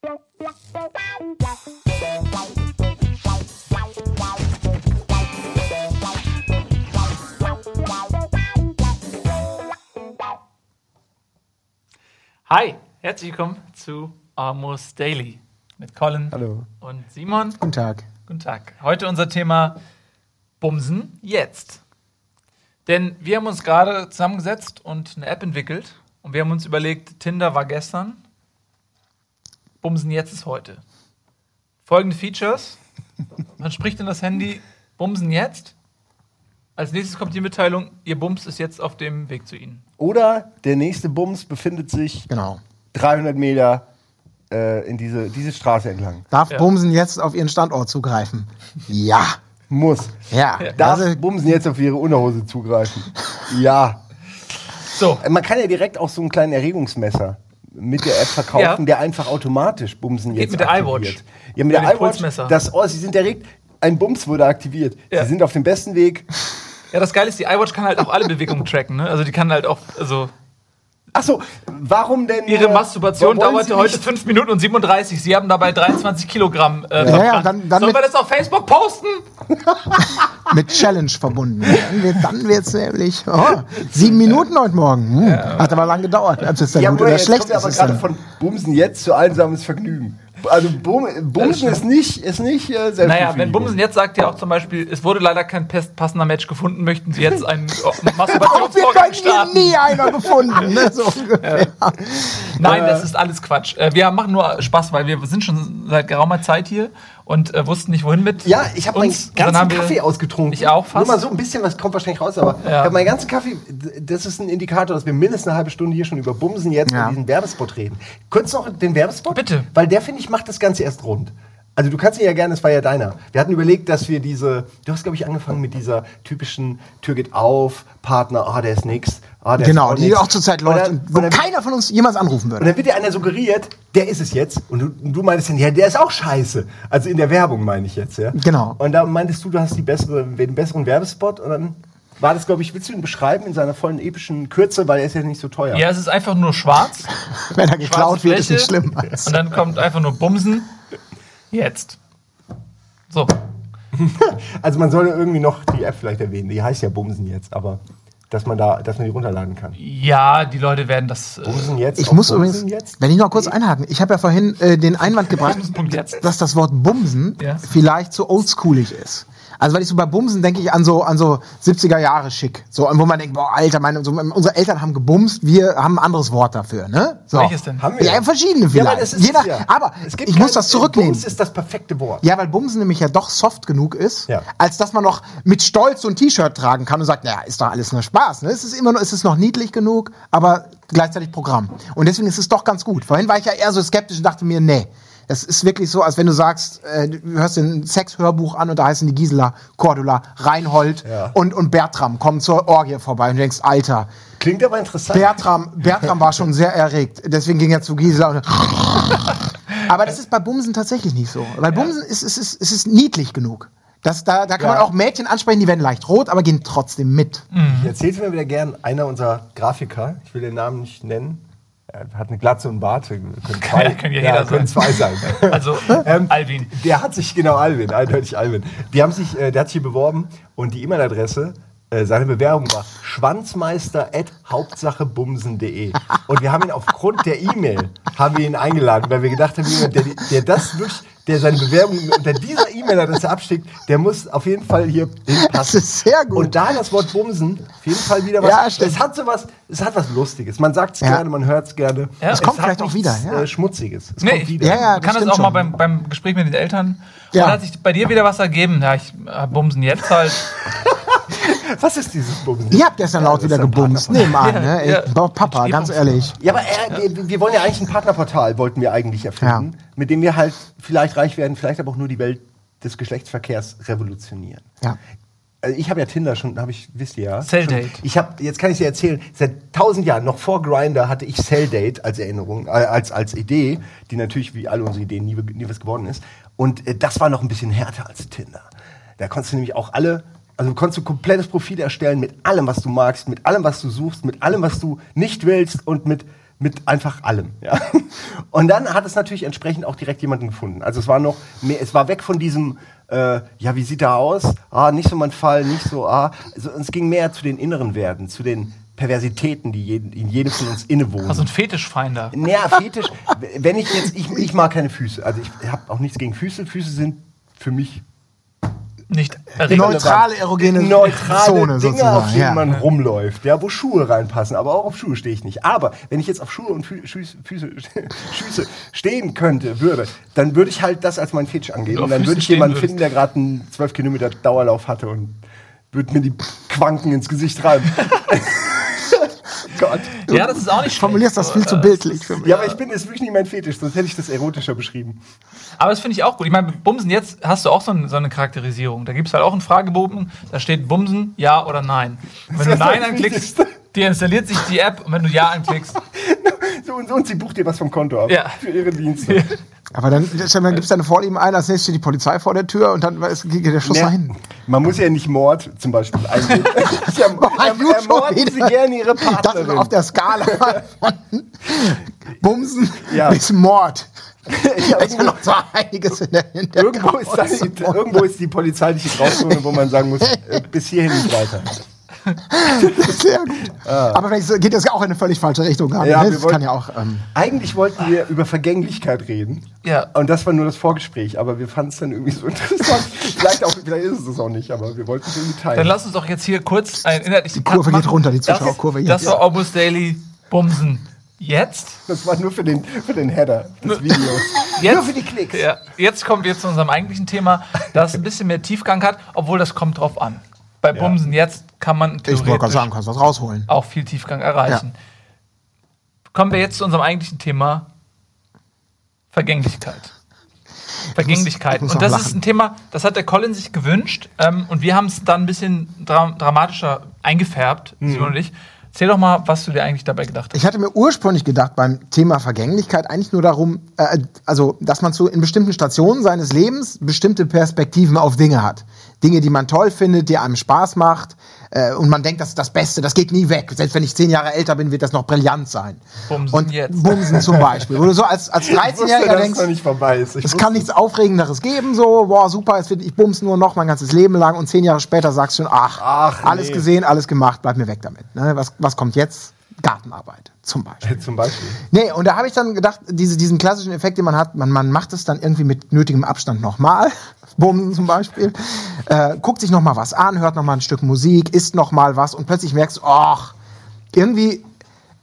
Hi, herzlich willkommen zu Almost Daily mit Colin Hallo. und Simon. Guten Tag. Guten Tag. Heute unser Thema Bumsen jetzt. Denn wir haben uns gerade zusammengesetzt und eine App entwickelt und wir haben uns überlegt, Tinder war gestern, Bumsen jetzt ist heute. Folgende Features. Man spricht in das Handy Bumsen jetzt. Als nächstes kommt die Mitteilung, Ihr Bums ist jetzt auf dem Weg zu Ihnen. Oder der nächste Bums befindet sich Genau. 300 Meter äh, in diese, diese Straße entlang. Darf Ja. Bumsen jetzt auf Ihren Standort zugreifen? Ja. Muss. Ja. Darf Also, Bumsen jetzt auf ihre Unterhose zugreifen? ja. So, Man kann ja direkt auch so einen kleinen Erregungsmesser mit der App verkaufen, Ja. der einfach automatisch Bumsen Geht jetzt mit der aktiviert. iWatch. Ja, mit Mit der dem iWatch. Das, oh, sie sind direkt, ein Bums wurde aktiviert. Ja. Sie sind auf dem besten Weg. ja, das Geile ist, die iWatch kann halt auch alle Bewegungen tracken. Ne? Also die kann halt auch, also Achso, warum denn? Ihre Masturbation dauerte heute nicht- 5 Minuten und 37. Sie haben dabei 23 Kilogramm äh, ja, verbrannt. dann- dann Sollen wir das auf Facebook posten? mit Challenge verbunden. Dann wird dann wird's nämlich oh, sieben Minuten heute Morgen. Hm. Hat aber lang gedauert, ob es dann Ja, gut oder jetzt schlecht kommt ja ist. aber gerade von Bumsen jetzt zu einsames Vergnügen. Also Bum, Bumsen ist nicht, ist nicht äh, Naja, wenn. Bumsen jetzt sagt ja auch zum Beispiel, es wurde leider kein passender Match gefunden, möchten Sie jetzt einen oh, Masturbationsvorgang starten? nie einer gefunden? Ne? So ungefähr. Nein, das ist alles Quatsch. Äh, wir machen nur Spaß, weil wir sind schon seit geraumer Zeit hier und äh, wussten nicht, wohin mit Ja, ich habe meinen ganzen haben wir- Kaffee ausgetrunken. Ich auch fast. Nur mal so ein bisschen, was kommt wahrscheinlich raus, aber Ja. ich habe meinen ganzen Kaffee, das ist ein Indikator, dass wir mindestens eine halbe Stunde hier schon über Bumsen jetzt Ja. und diesen Werbespot reden. Könntest du noch den Werbespot? Bitte. Weil der, finde ich, macht das Ganze erst rund. Also du kannst ihn ja gerne, es war ja deiner. Wir hatten überlegt, dass wir diese, du hast glaube ich angefangen mit dieser typischen Tür geht auf, Partner, ah, der ist nix. Ah, der Genau, ist die nix. auch zurzeit Und läuft dann- und wo und dann- keiner von uns jemals anrufen und würde. dann wird dir einer suggeriert, der ist es jetzt. Und du, und du meintest dann, ja, der ist auch scheiße. Also in der Werbung meine ich jetzt, ja. Genau. Und da meintest du, du hast die bessere, den besseren Werbespot. Und dann war das, glaube ich, willst du ihn beschreiben in seiner vollen epischen Kürze, weil er ist ja nicht so teuer. Ja, es ist einfach nur schwarz. Wenn er geklaut wird, ist nicht Fläche. schlimm. Und dann kommt einfach nur Bumsen. Jetzt. So. Also man sollte irgendwie noch die App vielleicht erwähnen. Die heißt ja Bumsen jetzt, aber dass man da, dass man die runterladen kann. Ja, die Leute werden das. Äh, Bumsen jetzt. Ich muss Bumsen übrigens, jetzt. wenn ich noch kurz einhaken, ich habe ja vorhin äh, den Einwand gebracht, dass das Wort Bumsen Ja. vielleicht zu oldschoolig ist. Also weil ich so bei Bumsen denke ich an so an so 70er Jahre schick, so wo man denkt, boah, Alter, meine, so, unsere Eltern haben gebumst, wir haben ein anderes Wort dafür, ne? So. Welches denn? Haben wir Ja, verschiedene Ja, vielleicht. ist Je nach, ja. aber ich muss das zurücknehmen. Bums ist das perfekte Wort. Ja, weil Bumsen nämlich ja doch soft genug ist, Ja. als dass man noch mit Stolz so ein T-Shirt tragen kann und sagt, naja, ist doch alles nur Spaß. Ne? Es ist immer noch, es ist noch niedlich genug, aber gleichzeitig Programm. Und deswegen ist es doch ganz gut. Vorhin war ich ja eher so skeptisch und dachte mir, nee. Es ist wirklich so, als wenn du sagst, äh, du hörst dir ein Sexhörbuch an und da heißen die Gisela, Cordula, Reinhold Ja. und, und Bertram kommen zur Orgie vorbei und du denkst, Alter, Klingt aber interessant. Bertram, Bertram war schon sehr erregt. Deswegen ging er zu Gisela. Und Aber das ist bei Bumsen tatsächlich nicht so. Weil Bumsen ist, ist, ist, ist, ist niedlich genug. Das, da, da kann Ja. man auch Mädchen ansprechen, die werden leicht rot, aber gehen trotzdem mit. Ich erzählte mir wieder gern einer unserer Grafiker, ich will den Namen nicht nennen, er hat eine Glatze und einen Bart, können zwei, Ja, kann ja jeder können sein. zwei sein. Also, Ähm, Alvin. Der hat sich, genau, Alvin, eindeutig Alvin. Die haben sich, äh, der hat sich hier beworben und die E-Mail-Adresse, seine Bewerbung war schwanzmeister.hauptsachebumsen.de. Und wir haben ihn aufgrund der E-Mail, haben wir ihn eingeladen, weil wir gedacht haben, jemand, der, der das wirklich, der seine Bewerbung unter dieser E-Mail-Adresse abschickt, der muss auf jeden Fall hier hinpassen. Das ist sehr gut. Und da das Wort Bumsen auf jeden Fall wieder was. Ja, stimmt. es hat sowas, es hat was Lustiges. Man sagt es Ja. gerne, man hört es gerne. Ja. Es kommt hat vielleicht auch wieder, ja. Äh, Schmutziges. Es Nee, kommt wieder. Ja, ja, Man kann das stimmt auch mal schon. beim, beim Gespräch mit den Eltern. Ja. Und hat sich bei dir wieder was ergeben? Ja, ich äh, bumsen jetzt halt. Was ist dieses Bumsen? Ihr habt gestern laut das wieder ist ein gebumst. Nehmen an, ne? Ja. Ich, boah, Papa, ganz ehrlich. Ja, aber äh, wir, wir wollen ja eigentlich ein Partnerportal, wollten wir eigentlich erfinden, Ja. mit dem wir halt vielleicht reich werden, vielleicht aber auch nur die Welt des Geschlechtsverkehrs revolutionieren. Ja. Also ich habe ja Tinder schon, habe ich, wisst ihr ja. Celldate. Ich habe, jetzt kann ich dir erzählen, seit tausend Jahren, noch vor Grinder, hatte ich Celldate als Erinnerung, äh, als, als Idee, die natürlich wie alle unsere Ideen nie, nie was geworden ist. Und äh, das war noch ein bisschen härter als Tinder. Da konntest du nämlich auch alle, also du konntest ein komplettes Profil erstellen mit allem, was du magst, mit allem, was du suchst, mit allem, was du nicht willst und mit Mit einfach allem, ja. Und dann hat es natürlich entsprechend auch direkt jemanden gefunden. Also es war noch mehr, es war weg von diesem, äh, ja, wie sieht er aus? Ah, nicht so mein Fall, nicht so, ah. Also, es ging mehr zu den inneren Werten, zu den Perversitäten, die jeden, in jedem von uns innewohnen. Also ein Fetischfinder. Naja, Fetisch, wenn ich jetzt, ich, ich mag keine Füße. Also ich habe auch nichts gegen Füße. Füße sind für mich Nicht Neutrale erogene neutrale Zone Dinge, sozusagen. auf denen ja. man rumläuft, ja, wo Schuhe reinpassen, aber auch auf Schuhe stehe ich nicht. Aber wenn ich jetzt auf Schuhe und Fü Füße, Füße, Füße stehen könnte, würde, dann würde ich halt das als mein Fetisch angeben. Und dann Füße würde ich jemanden finden, der gerade einen 12 Kilometer Dauerlauf hatte und würde mir die Quanken ins Gesicht reiben. Gott. Ja, das ist auch nicht Du formulierst schlecht, das viel zu äh, bildlich für mich. Ja, aber ich bin, ist wirklich nicht mein Fetisch, sonst hätte ich das erotischer beschrieben. Aber das finde ich auch gut. Ich meine, Bumsen, jetzt hast du auch so, ein, so eine Charakterisierung. Da gibt es halt auch einen Fragebogen, da steht Bumsen, ja oder nein. Und wenn du Nein anklickst, Wichtigste. deinstalliert sich die App und wenn du Ja anklickst, So, und, und sie bucht dir was vom Konto ab Ja. für ihre Dienste. Aber dann, dann gibt es deine Vorlieben ein, als nächstes steht die Polizei vor der Tür und dann ist- geht der Schuss Nee, nach hinten. Man muss ja nicht Mord zum Beispiel eingeben. Schon ermorden Sie gerne Ihre Das ist Partnerin. auf der Skala von Bumsen Ja. bis Mord. Da ist ja noch so einiges in der, in der irgendwo, ist Grauzone. irgendwo ist die polizeiliche Grauzone, wo man sagen muss, äh, bis hierhin nicht weiter. Sehr gut. Aber vielleicht geht das ja auch in eine völlig falsche Richtung. Ah. Ja, ne? wir das wollten- kann ja auch. Ähm, Eigentlich wollten wir über Vergänglichkeit reden. Ja. Und das war nur das Vorgespräch, aber wir fanden es dann irgendwie so interessant. vielleicht, auch, vielleicht ist es das auch nicht, aber wir wollten es irgendwie teilen. dann lass uns doch jetzt hier kurz einen inhaltlichen die Kurve Cut geht machen. runter, die Das- Zuschauerkurve Das jetzt. war August Daily Bumsen. Jetzt? das war nur für den, für den Header des Videos. Jetzt, Nur für die Klicks. Ja, jetzt kommen wir zu unserem eigentlichen Thema, das ein bisschen mehr Tiefgang hat, obwohl das kommt drauf an. Bei Bumsen jetzt kann man ich wollte gerade theoretisch sagen, kannst was rausholen. auch viel Tiefgang erreichen. Kommen wir jetzt zu unserem eigentlichen Thema Vergänglichkeit. Vergänglichkeit. ich muss und das lachen. ist ein Thema, das hat der Colin sich gewünscht ähm, und wir haben es dann ein bisschen dra dramatischer eingefärbt, Mhm. Simon und ich. Erzähl doch mal, was du dir eigentlich dabei gedacht hast. Ich hatte mir ursprünglich gedacht, beim Thema Vergänglichkeit eigentlich nur darum, äh, also, dass man so in bestimmten Stationen seines Lebens bestimmte Perspektiven auf Dinge hat. Dinge, die man toll findet, die einem Spaß macht. Äh, und man denkt, das ist das Beste, das geht nie weg. Selbst wenn ich zehn Jahre älter bin, wird das noch brillant sein. Bumsen und jetzt. Bumsen zum Beispiel. Wo du so als, als Ich wusste, 13-Jähriger dass es denkst, nicht vorbei ist. Ich es kann nichts Aufregenderes geben, so, boah, super, wird, ich bums nur noch mein ganzes Leben lang und zehn Jahre später sagst du schon, ach, Ach, alles nee. gesehen, alles gemacht, bleib mir weg damit. Ne? Was, was kommt jetzt? Gartenarbeit, zum Beispiel. Zum Beispiel. Nee, und da habe ich dann gedacht, diese, diesen klassischen Effekt, den man hat, man, man macht es dann irgendwie mit nötigem Abstand nochmal, Bumsen zum Beispiel, äh, guckt sich nochmal was an, hört nochmal ein Stück Musik, isst nochmal was und plötzlich merkst du, ach, irgendwie.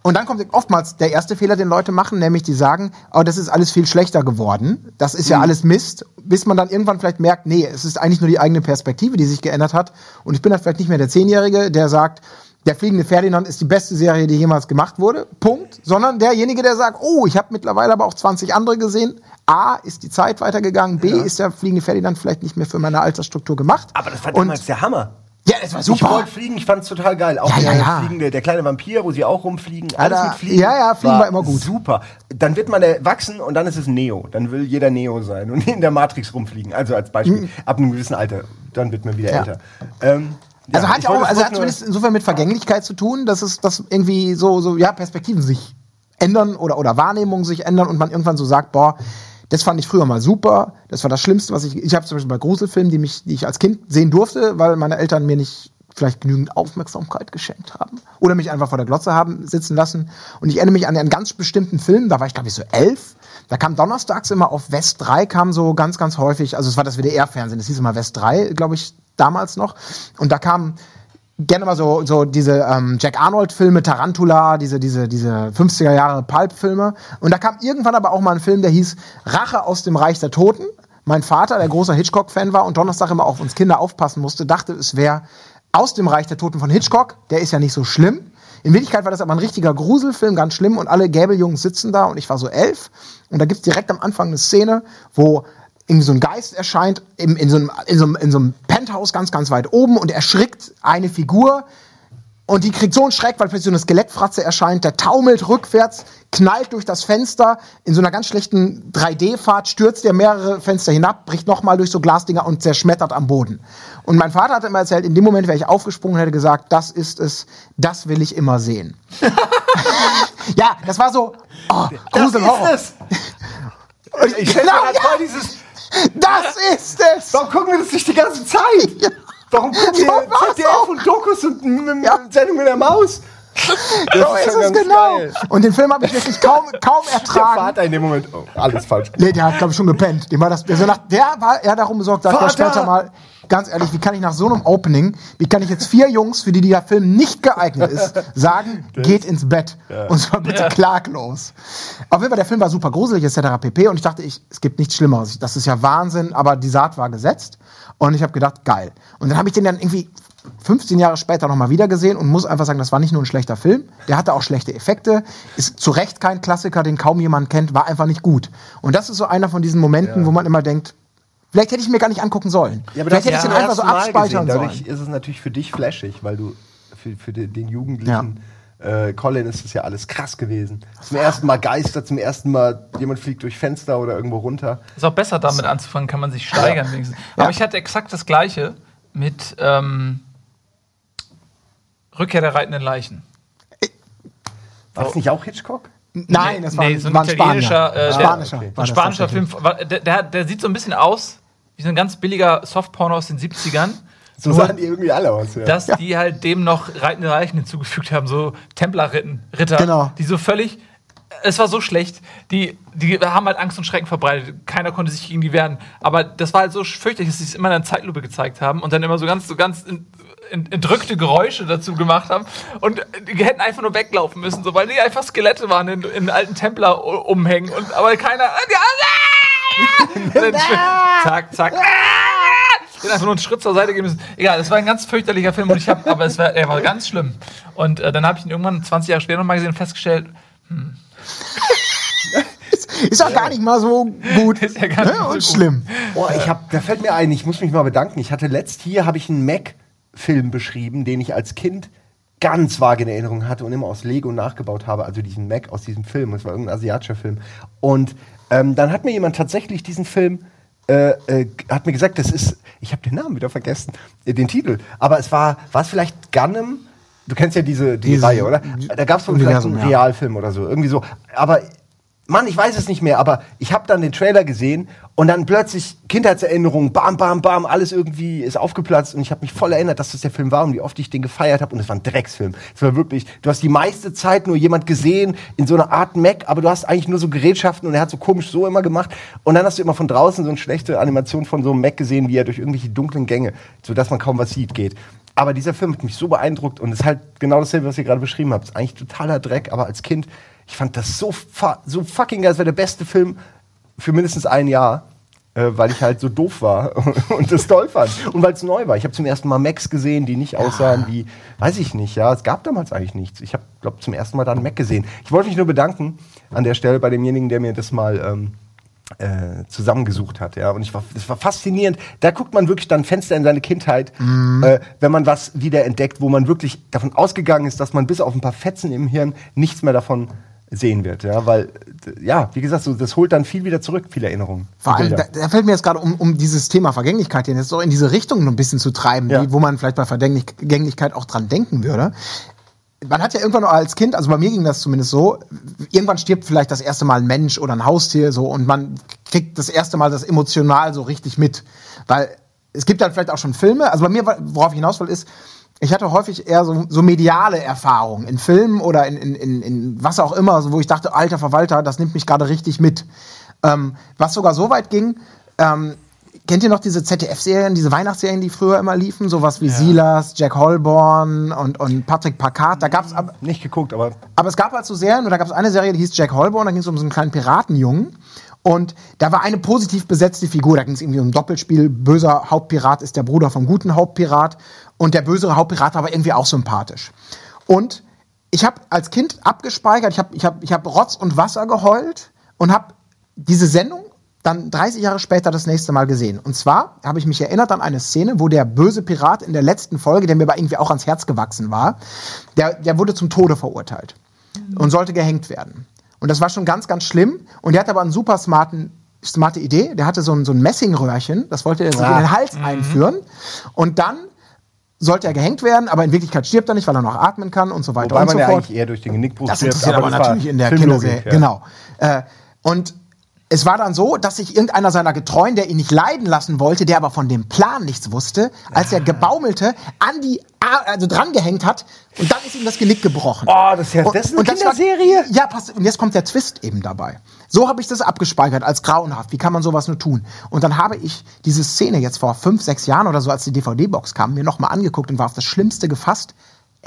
Und dann kommt oftmals der erste Fehler, den Leute machen, nämlich die sagen, oh, das ist alles viel schlechter geworden, das ist ja alles Mist, bis man dann irgendwann vielleicht merkt, nee, es ist eigentlich nur die eigene Perspektive, die sich geändert hat. Und ich bin dann vielleicht nicht mehr der Zehnjährige, der sagt, der fliegende Ferdinand ist die beste Serie, die jemals gemacht wurde. Punkt. Sondern derjenige, der sagt, oh, ich habe mittlerweile aber auch 20 andere gesehen. A, ist die Zeit weitergegangen. B, ist der fliegende Ferdinand vielleicht nicht mehr für meine Altersstruktur gemacht. Aber das war Und- damals der Hammer. Ja, es war Ich super. wollte fliegen, ich fand es total geil. Auch Ja, ja, der, ja. Fliegende, der kleine Vampir, wo sie auch rumfliegen. Alles da- mit Fliegen. ja, ja, Fliegen war immer gut. Super. Dann wird man erwachsen und dann ist es Neo. Dann will jeder Neo sein und in der Matrix rumfliegen. Also als Beispiel. Ab einem gewissen Alter. Dann wird man wieder Mhm. Ja. älter. Ähm, Also ja, hat ja auch, also hat zumindest insofern mit Vergänglichkeit zu tun, dass es, dass irgendwie so, so, ja, Perspektiven sich ändern oder, oder Wahrnehmungen sich ändern und man irgendwann so sagt, boah, das fand ich früher mal super, das war das Schlimmste, was ich, ich habe zum Beispiel bei Gruselfilmen, die mich, die ich als Kind sehen durfte, weil meine Eltern mir nicht vielleicht genügend Aufmerksamkeit geschenkt haben oder mich einfach vor der Glotze haben sitzen lassen. Und ich erinnere mich an einen ganz bestimmten Film, da war ich glaube ich so elf. Da kam donnerstags immer auf West 3, kam so ganz, ganz häufig, also es war das WDR-Fernsehen, das hieß immer West 3, glaube ich, damals noch. Und da kam gerne mal so, so diese ähm, Jack Arnold-Filme, Tarantula, diese, diese, diese 50er Jahre Pulp-Filme. Und da kam irgendwann aber auch mal ein Film, der hieß Rache aus dem Reich der Toten. Mein Vater, der großer Hitchcock-Fan war und Donnerstag immer auf uns Kinder aufpassen musste, dachte, es wäre aus dem Reich der Toten von Hitchcock. Der ist ja nicht so schlimm. In Wirklichkeit war das aber ein richtiger Gruselfilm, ganz schlimm. Und alle Gäbeljungs sitzen da und ich war so elf. Und da gibt's direkt am Anfang eine Szene, wo irgendwie so ein Geist erscheint in, in, so einem, in, so einem, in so einem Penthouse ganz, ganz weit oben und erschrickt eine Figur Und die kriegt so einen Schreck, weil plötzlich so eine Skelettfratze erscheint. Der taumelt rückwärts, knallt durch das Fenster. In so einer ganz schlechten 3D-Fahrt stürzt er mehrere Fenster hinab, bricht nochmal durch so Glasdinger und zerschmettert am Boden. Und mein Vater hat immer erzählt, in dem Moment wäre ich aufgesprungen und hätte gesagt, das ist es, das will ich immer sehen. ja, das war so, oh, Grusel, Horror. es. Ich mir Genau, ja. dieses. Das ist es! Warum gucken wir das nicht die ganze Zeit? Ja. Warum gucken wir ZDF und Dokus und m- Ja. Sendung mit der Maus? So ist ist es genau. geil. Und den Film habe ich wirklich kaum, kaum Der ertragen. Vater in dem Moment. Oh, alles falsch. Nee, der hat, glaube ich, schon gepennt. Dem war das, der, so nach, der war eher darum besorgt, sagt er später mal, ganz ehrlich, wie kann ich nach so einem Opening, wie kann ich jetzt vier Jungs, für die der Film nicht geeignet ist, sagen, geht ins Bett. Und zwar bitte Ja. klaglos. Auf jeden Fall, der Film war super gruselig, etc. pp. Und ich dachte, ich, es gibt nichts Schlimmeres. Das ist ja Wahnsinn, aber die Saat war gesetzt. Und ich habe gedacht, geil. Und dann habe ich den dann irgendwie 15 Jahre später nochmal wieder gesehen und muss einfach sagen, das war nicht nur ein schlechter Film, der hatte auch schlechte Effekte, ist zu Recht kein Klassiker, den kaum jemand kennt, war einfach nicht gut. Und das ist so einer von diesen Momenten, wo man immer denkt, vielleicht hätte ich mir gar nicht angucken sollen. vielleicht hätte ich den einfach so abspeichern gesehen. Dadurch sollen. ist es natürlich für dich flashig, weil du für, für den, den Jugendlichen äh, Colin ist das ja alles krass gewesen. Zum ersten Mal Geister, zum ersten Mal jemand fliegt durch Fenster oder irgendwo runter. Ist auch besser damit anzufangen, kann man sich steigern wenigstens. Aber ich hatte exakt das gleiche mit ähm, Rückkehr der reitenden Leichen. War das nicht auch Hitchcock? Nein, das war, nee, so ein war ein italienischer, Spanier. äh, Spanischer. okay. Ein spanischer. Film, der, der, der sieht so ein bisschen aus wie so ein ganz billiger Softporno aus den 70ern. So Nur, sahen die irgendwie alle aus. Ja. dass die halt dem noch reitende Leichen hinzugefügt haben, so Templerritten, Ritter, Genau. die so völlig. Es war so schlecht. Die, die haben halt Angst und Schrecken verbreitet. Keiner konnte sich gegen die wehren. Aber das war halt so fürchterlich, dass sie es immer in einer Zeitlupe gezeigt haben und dann immer so ganz, so ganz in, entrückte Geräusche dazu gemacht haben. Und die hätten einfach nur weglaufen müssen, so, weil die einfach Skelette waren in, in alten Templer umhängen. Und, aber keiner. Und dann zack, zack. Den einfach nur einen Schritt zur Seite geben müssen. Egal, es war ein ganz fürchterlicher Film und ich habe, aber es war, er war ganz schlimm. Und äh, dann habe ich ihn irgendwann 20 Jahre später nochmal gesehen und festgestellt, Ist auch gar nicht mal so gut Ist ja gar nicht ne? so und gut. schlimm. Oh, ich hab, da fällt mir ein, ich muss mich mal bedanken. Ich hatte letzt hier habe ich einen Mac-Film beschrieben, den ich als Kind ganz vage in Erinnerung hatte und immer aus Lego nachgebaut habe. Also diesen Mac aus diesem Film. Es war irgendein asiatischer Film. Und ähm, dann hat mir jemand tatsächlich diesen Film äh, äh, hat mir gesagt, das ist, ich habe den Namen wieder vergessen, äh, den Titel. Aber es war, war es vielleicht Gunham? Du kennst ja diese die Diese- Reihe, oder? Da gab es vielleicht Universum, einen ja. Realfilm oder so, irgendwie so. Aber Mann, ich weiß es nicht mehr, aber ich habe dann den Trailer gesehen und dann plötzlich Kindheitserinnerungen, bam, bam, bam, alles irgendwie ist aufgeplatzt und ich habe mich voll erinnert, dass das der Film war und wie oft ich den gefeiert habe und es war ein Drecksfilm. Es war wirklich, du hast die meiste Zeit nur jemand gesehen in so einer Art Mac, aber du hast eigentlich nur so Gerätschaften und er hat so komisch so immer gemacht und dann hast du immer von draußen so eine schlechte Animation von so einem Mac gesehen, wie er durch irgendwelche dunklen Gänge, sodass man kaum was sieht, geht. Aber dieser Film hat mich so beeindruckt und ist halt genau dasselbe, was ihr gerade beschrieben habt. Ist eigentlich totaler Dreck, aber als Kind, ich fand das so, fa so fucking geil. Es war der beste Film für mindestens ein Jahr, äh, weil ich halt so doof war und das toll fand. Und weil es neu war. Ich habe zum ersten Mal Macs gesehen, die nicht aussahen wie, weiß ich nicht, ja. Es gab damals eigentlich nichts. Ich habe, glaube zum ersten Mal da einen Mac gesehen. Ich wollte mich nur bedanken an der Stelle bei demjenigen, der mir das mal ähm, äh, zusammengesucht hat, ja. Und ich war, das war faszinierend. Da guckt man wirklich dann Fenster in seine Kindheit, äh, wenn man was wieder entdeckt, wo man wirklich davon ausgegangen ist, dass man bis auf ein paar Fetzen im Hirn nichts mehr davon sehen wird, ja. Weil, ja, wie gesagt, so, das holt dann viel wieder zurück, viele Erinnerungen. Vor allem, da, da fällt mir jetzt gerade um, um dieses Thema Vergänglichkeit jetzt so in diese Richtung noch ein bisschen zu treiben, Ja. wie, wo man vielleicht bei Vergänglichkeit auch dran denken würde. Man hat ja irgendwann als Kind, also bei mir ging das zumindest so, irgendwann stirbt vielleicht das erste Mal ein Mensch oder ein Haustier so und man kriegt das erste Mal das emotional so richtig mit. Weil es gibt dann vielleicht auch schon Filme, also bei mir, worauf ich hinaus will, ist, ich hatte häufig eher so, so mediale Erfahrungen in Filmen oder in, in, in, in was auch immer, so, wo ich dachte, alter Verwalter, das nimmt mich gerade richtig mit. Ähm, was sogar so weit ging, ähm, kennt ihr noch diese ZDF-Serien, diese Weihnachtsserien, die früher immer liefen? Sowas wie Silas, Jack Holborn und, und Patrick Packard. Da gab's ab, Nicht geguckt, aber aber es gab halt so Serien und da gab es eine Serie, die hieß Jack Holborn, da ging es um so einen kleinen Piratenjungen. Und da war eine positiv besetzte Figur. Da ging es irgendwie um ein Doppelspiel. Böser Hauptpirat ist der Bruder vom guten Hauptpirat. Und der bösere Hauptpirat war aber irgendwie auch sympathisch. Und ich habe als Kind abgespeichert, ich habe ich hab, ich hab Rotz und Wasser geheult und habe diese Sendung dann 30 Jahre später das nächste Mal gesehen. Und zwar habe ich mich erinnert an eine Szene, wo der böse Pirat in der letzten Folge, der mir aber irgendwie auch ans Herz gewachsen war, der, der wurde zum Tode verurteilt und sollte gehängt werden. Und das war schon ganz, ganz schlimm. Und der hatte aber einen super smarten, smarte Idee. Der hatte so ein, so ein Messingröhrchen, das wollte er sich in den Hals einführen. Und dann sollte er gehängt werden, aber in Wirklichkeit stirbt er nicht, weil er noch atmen kann und so weiter Wobei und man so ja fort. eigentlich eher durch den Genickbruch Das stirbt, interessiert aber, das war natürlich in der Kinderserie. ja. Genau. Äh, und es war dann so, dass sich irgendeiner seiner Getreuen, der ihn nicht leiden lassen wollte, der aber von dem Plan nichts wusste, als er gebaumelte, an die, also drangehängt hat und dann ist ihm das Genick gebrochen. Oh, das ist ja- das ist eine war- Kinderserie? ja, pass, und jetzt kommt der Twist eben dabei. So habe ich das abgespeichert als grauenhaft. Wie kann man sowas nur tun? Und dann habe ich diese Szene jetzt vor fünf, sechs Jahren oder so, als die DVD-Box kam, mir nochmal angeguckt und war auf das Schlimmste gefasst.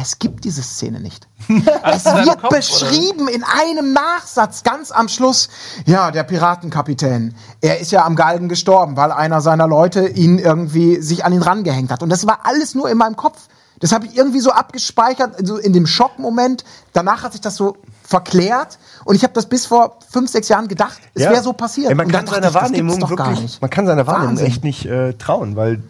Es gibt diese Szene nicht. Es wird Kopf, oder? beschrieben in einem Nachsatz ganz am Schluss. Ja, der Piratenkapitän, er ist ja am Galgen gestorben, weil einer seiner Leute ihn irgendwie sich an ihn rangehängt hat. Und das war alles nur in meinem Kopf. Das habe ich irgendwie so abgespeichert, so in dem Schockmoment. Danach hat sich das so verklärt und ich habe das bis vor fünf, sechs Jahren gedacht, es Ja. wäre so passiert. Ey, man kann seiner Wahrnehmung wirklich, nicht. man kann seiner Wahrnehmung Wahnsinn. echt nicht äh, trauen, weil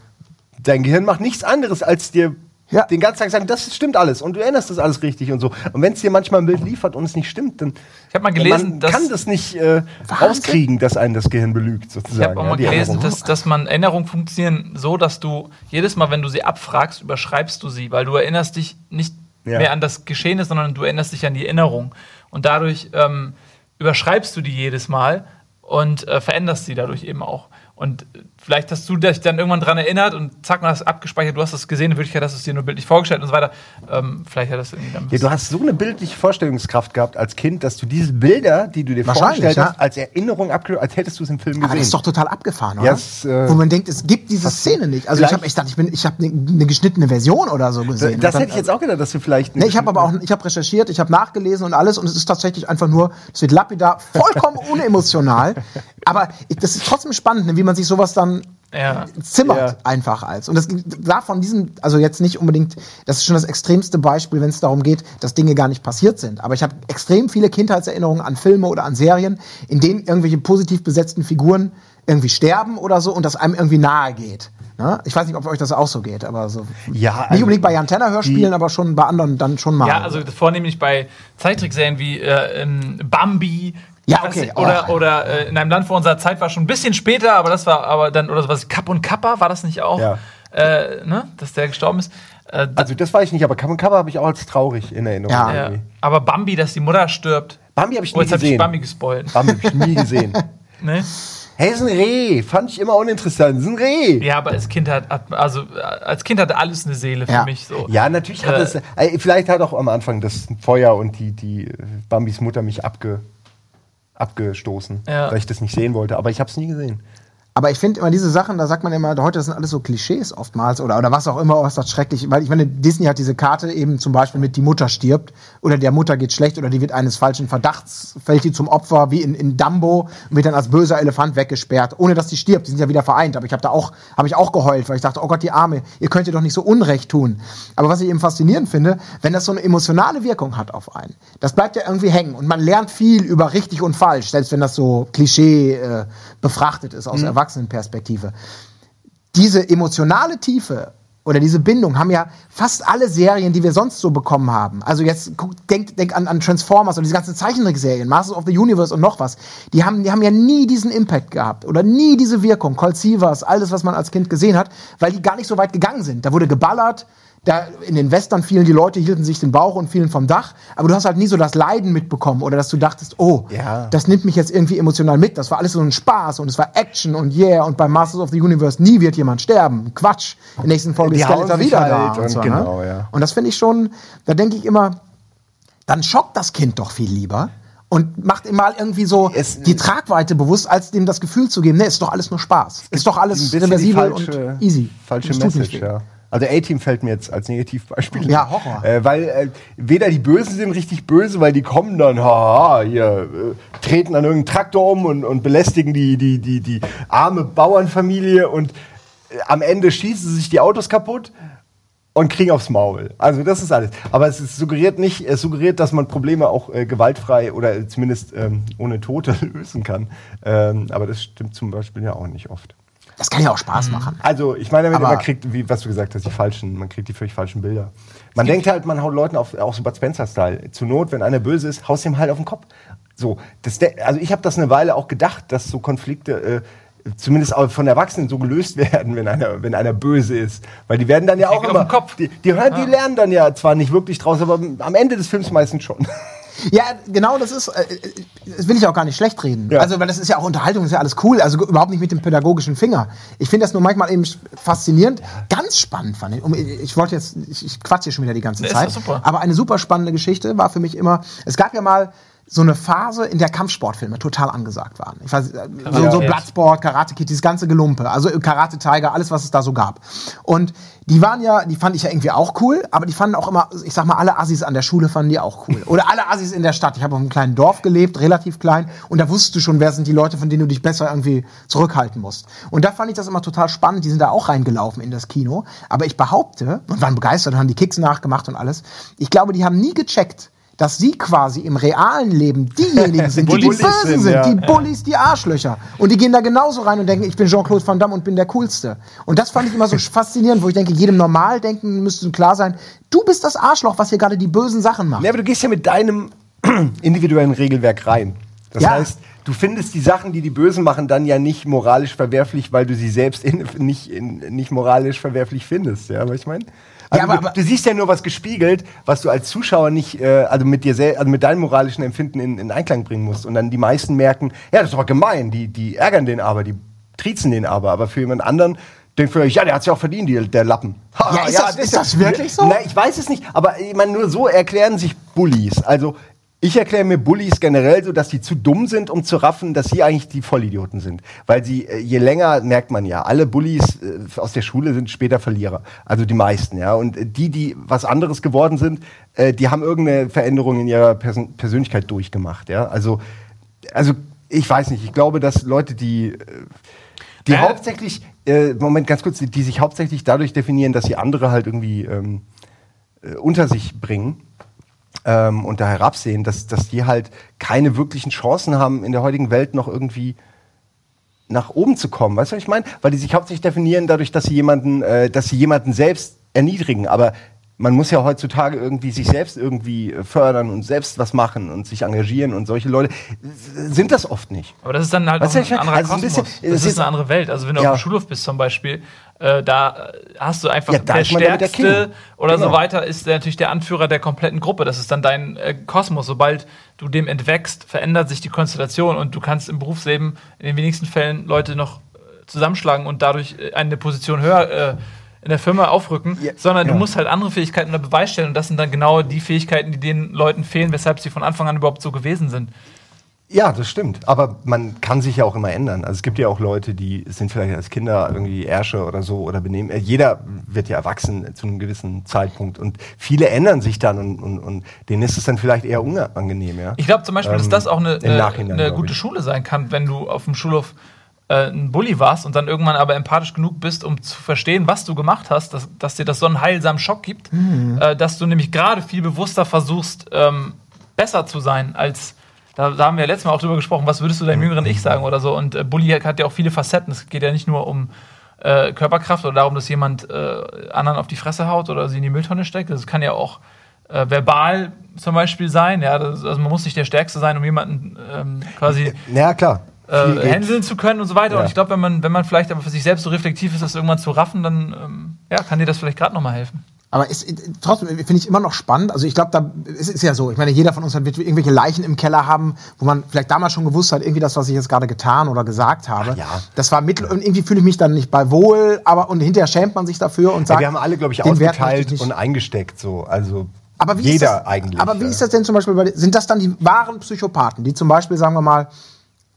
dein Gehirn macht nichts anderes, als dir Ja. den ganzen Tag sagen, das stimmt alles und du erinnerst das alles richtig und so. Und wenn es dir manchmal ein Bild liefert und es nicht stimmt, dann Ich mal gelesen, man dass kann das nicht äh, rauskriegen, dass einen das Gehirn belügt, sozusagen. Ich habe auch ja, mal die gelesen, dass, dass man Erinnerungen funktionieren so, dass du jedes Mal, wenn du sie abfragst, überschreibst du sie, weil du erinnerst dich nicht Ja. mehr an das Geschehene, sondern du erinnerst dich an die Erinnerung. Und dadurch ähm, überschreibst du die jedes Mal und äh, veränderst sie dadurch eben auch. Und vielleicht hast du dich dann irgendwann dran erinnert und zack, man hast es abgespeichert, du hast es gesehen, in Wirklichkeit hast du es dir nur bildlich vorgestellt und so weiter. Ähm, vielleicht hat das irgendwie dann Ja, du hast so eine bildliche Vorstellungskraft gehabt als Kind, dass du diese Bilder, die du dir vorgestellt ja. hast, als Erinnerung abgelöst, als hättest du es im Film Aber gesehen. das ist doch total abgefahren, oder? Ja, es, äh, Wo man denkt, es gibt diese Szene nicht. Also ich habe echt gedacht, ich bin, ich habe eine ne geschnittene Version oder so gesehen. das Und hätte ich jetzt auch gedacht, dass du vielleicht. Nee, ich habe aber auch, ich habe recherchiert, ich habe nachgelesen und alles und es ist tatsächlich einfach nur, es wird lapidar, vollkommen unemotional. Aber ich, das ist trotzdem spannend, ne, wie man sich sowas dann Ja. zimmert Ja. einfach als. Und das darf von diesem, also jetzt nicht unbedingt, das ist schon das extremste Beispiel, wenn es darum geht, dass Dinge gar nicht passiert sind. Aber ich habe extrem viele Kindheitserinnerungen an Filme oder an Serien, in denen irgendwelche positiv besetzten Figuren irgendwie sterben oder so und das einem irgendwie nahe geht. Ne? Ich weiß nicht, ob euch das auch so geht, aber so. Ja, nicht also unbedingt bei Jan Tenner Hörspielen, aber schon bei anderen dann schon mal. Ja, also vornehmlich bei Zeichentrickserien wie äh, ähm, Bambi. Ja, okay. nicht, Oder, Oh. oder äh, in einem Land vor unserer Zeit war schon ein bisschen später, aber das war aber dann, oder sowas, Kapp und Kappa, war das nicht auch? Ja. Äh, ne? Dass der gestorben ist. Äh, Also das weiß ich nicht, aber Cover Cover habe ich auch als traurig in Erinnerung. Ja. ja. Aber Bambi, dass die Mutter stirbt. Bambi habe ich Oh, nie jetzt habe ich gesehen. Bambi gespoilt. Bambi habe ich nie gesehen. Ne? Hey, ist ein Reh. Fand ich immer uninteressant. Ist ein Reh. Ja, aber als Kind hat, also als Kind hatte alles eine Seele für Ja. mich so. Ja, natürlich hat Äh, es. Vielleicht hat auch am Anfang das Feuer und die, die äh, Bambis Mutter mich abge, abgestoßen, Ja. weil ich das nicht sehen wollte. Aber ich habe es nie gesehen. Aber ich finde immer diese Sachen, da sagt man immer, heute sind alles so Klischees oftmals oder, oder was auch immer, ist das schrecklich. Weil ich meine, Disney hat diese Karte eben zum Beispiel mit die Mutter stirbt oder der Mutter geht schlecht oder die wird eines falschen Verdachts, fällt die zum Opfer, wie in, in Dumbo und wird dann als böser Elefant weggesperrt, ohne dass die stirbt. Die sind ja wieder vereint. Aber ich habe da auch, habe ich auch geheult, weil ich dachte, oh Gott, die Arme, ihr könnt ihr doch nicht so Unrecht tun. Aber was ich eben faszinierend finde, wenn das so eine emotionale Wirkung hat auf einen, das bleibt ja irgendwie hängen und man lernt viel über richtig und falsch, selbst wenn das so Klischee äh, befrachtet ist aus Erwachsenenperspektive. Diese emotionale Tiefe oder diese Bindung haben ja fast alle Serien, die wir sonst so bekommen haben. Also jetzt denk, denk an, an Transformers und diese ganzen Zeichentrickserien, Masters of the Universe und noch was. Die haben, die haben ja nie diesen Impact gehabt oder nie diese Wirkung. Colt Sievers, alles, was man als Kind gesehen hat, weil die gar nicht so weit gegangen sind. Da wurde geballert, da in den Western fielen die Leute, hielten sich den Bauch und fielen vom Dach, aber du hast halt nie so das Leiden mitbekommen oder dass du dachtest, oh, Ja. das nimmt mich jetzt irgendwie emotional mit. Das war alles so ein Spaß und es war Action und yeah und bei Masters of the Universe nie wird jemand sterben. Quatsch. In der nächsten Folge Die ist Skeletor sich wieder halt da. und Und, so, genau, ne? ja. und das finde ich schon, da denke ich immer, dann schockt das Kind doch viel lieber. Und macht ihm mal irgendwie so Es- die Tragweite bewusst, als dem das Gefühl zu geben, ne, ist doch alles nur Spaß. Ist doch alles reversibel falsche- und easy. Falsche Message, ja. Also A-Team fällt mir jetzt als Negativbeispiel. Ja, Horror. Äh, weil äh, weder die Bösen sind richtig böse, weil die kommen dann, haha, hier, äh, treten an irgendeinen Traktor um und, und belästigen die, die, die, die arme Bauernfamilie und äh, am Ende schießen sie sich die Autos kaputt. und kriegen aufs Maul. Also das ist alles. Aber es suggeriert nicht, es suggeriert, dass man Probleme auch äh, gewaltfrei oder zumindest ähm, ohne Tote lösen kann. Ähm, aber das stimmt zum Beispiel ja auch nicht oft. Das kann ja auch Spaß machen. Also, ich meine, damit man kriegt, wie was du gesagt hast, die falschen, man kriegt die völlig falschen Bilder. Man denkt halt, man haut Leuten auf, auch so Bud Spencer-Style. Zur Not, wenn einer böse ist, haust ihm halt auf den Kopf. So, das, also ich habe das eine Weile auch gedacht, dass so Konflikte äh, zumindest auch von Erwachsenen so gelöst werden, wenn einer, wenn einer böse ist. Weil die werden dann ja auch auf immer. den Kopf. Die, die, hören, die lernen dann ja zwar nicht wirklich draus, aber am Ende des Films meistens schon. Ja, genau, das ist, äh, äh, das will ich auch gar nicht schlecht reden. Ja. Also, weil das ist ja auch Unterhaltung, ist ja alles cool. Also überhaupt nicht mit dem pädagogischen Finger. Ich finde das nur manchmal eben faszinierend. Ganz spannend fand ich. Ich wollte jetzt, ich, ich hier schon wieder die ganze Zeit. super. Aber eine super spannende Geschichte war für mich immer, es gab ja mal so eine Phase, in der Kampfsportfilme total angesagt waren. Ich weiß, äh, so, so. Bloodsport, Karate Kid, dieses ganze Gelumpe, also Karate Tiger, alles, was es da so gab. Und die waren ja, die fand ich ja irgendwie auch cool, aber die fanden auch immer, ich sag mal, alle Assis an der Schule fanden die auch cool. Oder alle Assis in der Stadt. Ich habe auf einem kleinen Dorf gelebt, relativ klein, und da wusstest du schon, wer sind die Leute, von denen du dich besser irgendwie zurückhalten musst. Und da fand ich das immer total spannend. Die sind da auch reingelaufen in das Kino. Aber ich behaupte, und waren begeistert und haben die Kicks nachgemacht und alles, ich glaube, die haben nie gecheckt, dass sie quasi im realen Leben diejenigen sind, die die Bösen sind, sind, ja. die Bullies, die Arschlöcher. Und die gehen da genauso rein und denken, ich bin Jean-Claude Van Damme und bin der Coolste. Und das fand ich immer so faszinierend, wo ich denke, jedem Normaldenken müsste klar sein, du bist das Arschloch, was hier gerade die bösen Sachen macht. Ja, aber du gehst ja mit deinem individuellen Regelwerk rein. Das Ja. heißt, du findest die Sachen, die die Bösen machen, dann ja nicht moralisch verwerflich, weil du sie selbst in, nicht, in, nicht moralisch verwerflich findest. Ja, was ich meine? Also aber- du, aber- du siehst ja nur was gespiegelt, was du als Zuschauer nicht, äh, also mit dir sel also mit deinem moralischen Empfinden in, in Einklang bringen musst. Und dann die meisten merken, ja, das ist aber gemein, die, die ärgern den aber, die triezen den aber, aber für jemand anderen denkt vielleicht, ja, der hat ja auch verdient, die, der Lappen. Ha, Ja, ist das- ist das wirklich so? Na, ich weiß es nicht, aber ich meine, nur so erklären sich Bullies. Also ich erkläre mir Bullies generell so, dass die zu dumm sind, um zu raffen, dass sie eigentlich die Vollidioten sind. Weil sie, äh, je länger, merkt man ja, alle Bullies äh, aus der Schule sind später Verlierer. Also die meisten, ja. Und äh, die, die was anderes geworden sind, äh, die haben irgendeine Veränderung in ihrer Person Persönlichkeit durchgemacht, ja. Also, also ich weiß nicht, ich glaube, dass Leute, die äh, die Ja. hauptsächlich, äh, Moment, ganz kurz, die, die sich hauptsächlich dadurch definieren, dass sie andere halt irgendwie ähm, äh, unter sich bringen ähm, und da herabsehen, dass, dass die halt keine wirklichen Chancen haben, in der heutigen Welt noch irgendwie nach oben zu kommen. Weißt du, was ich meine? Weil die sich hauptsächlich definieren dadurch, dass sie jemanden, äh, dass sie jemanden selbst erniedrigen. Aber man muss ja heutzutage irgendwie sich selbst irgendwie äh, fördern und selbst was machen und sich engagieren und solche Leute sind das oft nicht. Aber das ist dann halt Weißt auch ein meine, anderer also ein Kosmos. bisschen- das es ist eine andere Welt. Also wenn du Ja. auf dem Schulhof bist zum Beispiel, äh, da hast du einfach Ja, der ja der Stärkste King. oder so Genau. weiter ist der, natürlich der Anführer der kompletten Gruppe. Das ist dann dein äh, Kosmos. Sobald du dem entwächst, verändert sich die Konstellation und du kannst im Berufsleben in den wenigsten Fällen Leute noch äh, zusammenschlagen und dadurch äh, eine Position höher äh, in der Firma aufrücken, Ja, sondern ja. du musst halt andere Fähigkeiten unter Beweis stellen und das sind dann genau die Fähigkeiten, die den Leuten fehlen, weshalb sie von Anfang an überhaupt so gewesen sind. Ja, das stimmt. Aber man kann sich ja auch immer ändern. Also es gibt ja auch Leute, die sind vielleicht als Kinder irgendwie Ärsche oder so oder benehmen. äh, Jeder wird ja erwachsen zu einem gewissen Zeitpunkt und viele ändern sich dann und, und, und denen ist es dann vielleicht eher unangenehm, ja. Ich glaube zum Beispiel, dass Ähm, das auch eine, eine, eine gute ich. Schule sein kann, wenn du auf dem Schulhof äh, ein Bully warst und dann irgendwann aber empathisch genug bist, um zu verstehen, was du gemacht hast, dass, dass dir das so einen heilsamen Schock gibt, Mhm. äh, dass du nämlich gerade viel bewusster versuchst, ähm, besser zu sein als. Da, da haben wir ja letztes Mal auch drüber gesprochen, was würdest du deinem jüngeren Ich sagen oder so. Und äh, Bully hat ja auch viele Facetten. Es geht ja nicht nur um äh, Körperkraft oder darum, dass jemand äh, anderen auf die Fresse haut oder sie in die Mülltonne steckt. Das kann ja auch äh, verbal zum Beispiel sein. Ja, das, also man muss nicht der Stärkste sein, um jemanden ähm, quasi Ja, klar. Äh, handeln zu können und so weiter. Ja. Und ich glaube, wenn man, wenn man vielleicht aber für sich selbst so reflektiv ist, das irgendwann zu raffen, dann ähm, ja, kann dir das vielleicht gerade nochmal helfen. Aber ist, trotzdem finde ich immer noch spannend. Also ich glaube, da es ist ja so. Ich meine, jeder von uns hat, wird irgendwelche Leichen im Keller haben, wo man vielleicht damals schon gewusst hat, irgendwie das, was ich jetzt gerade getan oder gesagt habe. Ach ja. Das war mittel und irgendwie fühle ich mich dann nicht bei wohl, aber und hinterher schämt man sich dafür und Ja, sagt, wir haben alle, glaube ich, ich ausgeteilt nicht. und eingesteckt so. Also Aber wie jeder ist das, eigentlich. Aber wie ja. ist das denn zum Beispiel bei, sind das dann die wahren Psychopathen, die zum Beispiel, sagen wir mal,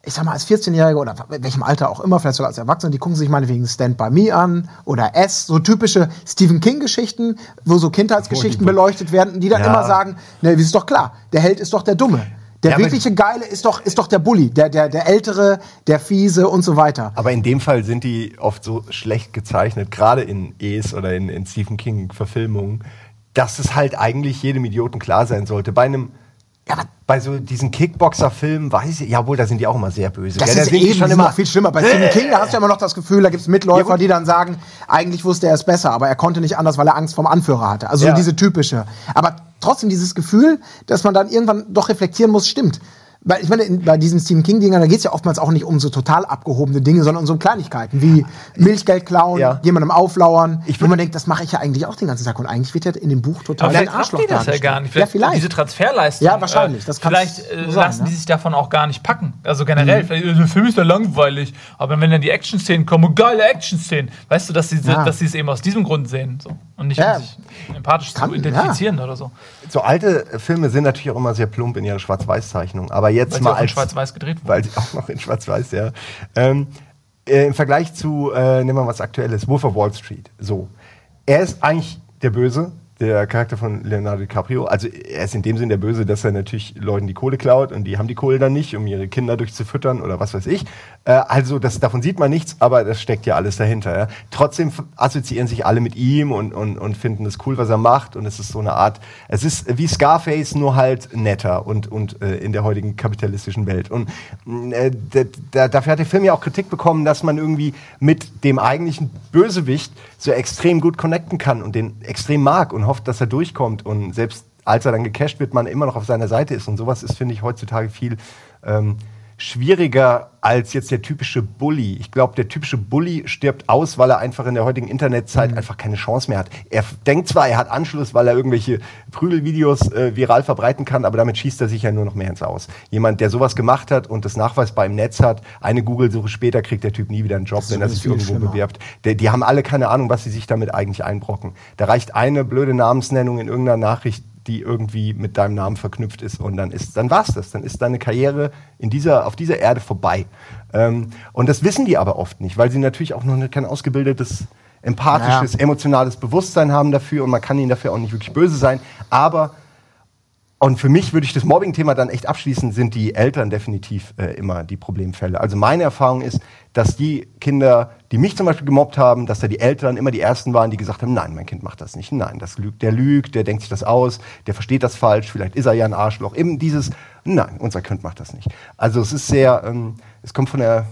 ich sag mal, als 14-Jährige oder in welchem Alter auch immer, vielleicht sogar als Erwachsene, die gucken sich meinetwegen Stand By Me an oder S, so typische Stephen King-Geschichten, wo so Kindheitsgeschichten Oh, beleuchtet werden, die dann Ja. immer sagen, ne, ist doch klar, der Held ist doch der Dumme. Der Ja, wirkliche Geile ist doch, ist doch der Bully, der, der, der Ältere, der Fiese und so weiter. Aber in dem Fall sind die oft so schlecht gezeichnet, gerade in Es oder in, in Stephen King-Verfilmungen, dass es halt eigentlich jedem Idioten klar sein sollte. Bei einem, Ja, aber bei so diesen Kickboxer-Filmen weiß ich, jawohl, da sind die auch immer sehr böse. das? Da ist sind eben schon immer viel schlimmer. Bei Stephen King, da hast du ja immer noch das Gefühl, da gibt es Mitläufer, Ja, die dann sagen, eigentlich wusste er es besser, aber er konnte nicht anders, weil er Angst vom Anführer hatte. Also Ja. diese typische. Aber trotzdem dieses Gefühl, dass man dann irgendwann doch reflektieren muss, stimmt. Weil ich meine, in, bei diesen Stephen King-Dingern, da geht es ja oftmals auch nicht um so total abgehobene Dinge, sondern um so Kleinigkeiten wie Milchgeld klauen, Ja. jemandem auflauern, Ich wo man denkt, das mache ich ja eigentlich auch den ganzen Tag. Und eigentlich wird ja in dem Buch total ein vielleicht Arschloch ihr das ja gar nicht. Ja, vielleicht. Diese Transferleistung. Ja, wahrscheinlich. Das vielleicht äh, so sein, lassen ne? die sich davon auch gar nicht packen. Also Mhm. generell, vielleicht, äh, der Film ist ja langweilig. Aber wenn dann die Action-Szenen kommen, und geile Action-Szenen, weißt du, dass sie Ja. dass sie es eben aus diesem Grund sehen. So. Und nicht, Ja. um sich empathisch Kann- zu identifizieren oder so. So alte Filme sind natürlich auch immer sehr plump in ihrer Schwarz-Weiß-Zeichnung. Aber jetzt Weil sie mal auch in als Schwarz-Weiß gedreht wurden. weil sie auch noch in Schwarz-Weiß, ja. Ähm, äh, Im Vergleich zu, äh, nehmen wir mal was Aktuelles, Wolf of Wall Street. So. Er ist eigentlich der Böse, der Charakter von Leonardo DiCaprio. Also er ist in dem Sinn der Böse, dass er natürlich Leuten die Kohle klaut und die haben die Kohle dann nicht, um ihre Kinder durchzufüttern oder was weiß ich. Äh, also das, davon sieht man nichts, aber das steckt ja alles dahinter. Ja. Trotzdem assoziieren sich alle mit ihm und, und, und finden es cool, was er macht. Und es ist so eine Art, es ist wie Scarface, nur halt netter und, und äh, in der heutigen kapitalistischen Welt. Und mh, äh, d- d- dafür hat der Film ja auch Kritik bekommen, dass man irgendwie mit dem eigentlichen Bösewicht so extrem gut connecten kann und den extrem mag und hofft, dass er durchkommt. Und selbst als er dann gecasht wird, man immer noch auf seiner Seite ist. Und sowas ist, finde ich, heutzutage viel ähm, schwieriger als jetzt der typische Bully. Ich glaube, der typische Bully stirbt aus, weil er einfach in der heutigen Internetzeit einfach keine Chance mehr hat. Er denkt zwar, er hat Anschluss, weil er irgendwelche Prügelvideos äh, viral verbreiten kann, aber damit schießt er sich ja nur noch mehr ins Aus. Jemand, der sowas gemacht hat und das nachweisbar im Netz hat, eine Google-Suche später kriegt der Typ nie wieder einen Job, wenn er sich irgendwo schlimmer. bewirbt. Der, die haben alle keine Ahnung, was sie sich damit eigentlich einbrocken. Da reicht eine blöde Namensnennung in irgendeiner Nachricht, die irgendwie mit deinem Namen verknüpft ist und dann ist, dann war's das. Dann ist deine Karriere in dieser, auf dieser Erde vorbei. Ähm, und das wissen die aber oft nicht, weil sie natürlich auch noch kein ausgebildetes, empathisches, emotionales Bewusstsein haben dafür und man kann ihnen dafür auch nicht wirklich böse sein. Aber und für mich würde ich das Mobbing-Thema dann echt abschließen, sind die Eltern definitiv äh, immer die Problemfälle. Also meine Erfahrung ist, dass die Kinder, die mich zum Beispiel gemobbt haben, dass da die Eltern immer die Ersten waren, die gesagt haben, nein, mein Kind macht das nicht, nein, das lügt, der lügt, der denkt sich das aus, der versteht das falsch, vielleicht ist er ja ein Arschloch. Eben dieses, nein, unser Kind macht das nicht. Also es ist sehr, ähm, es kommt von der,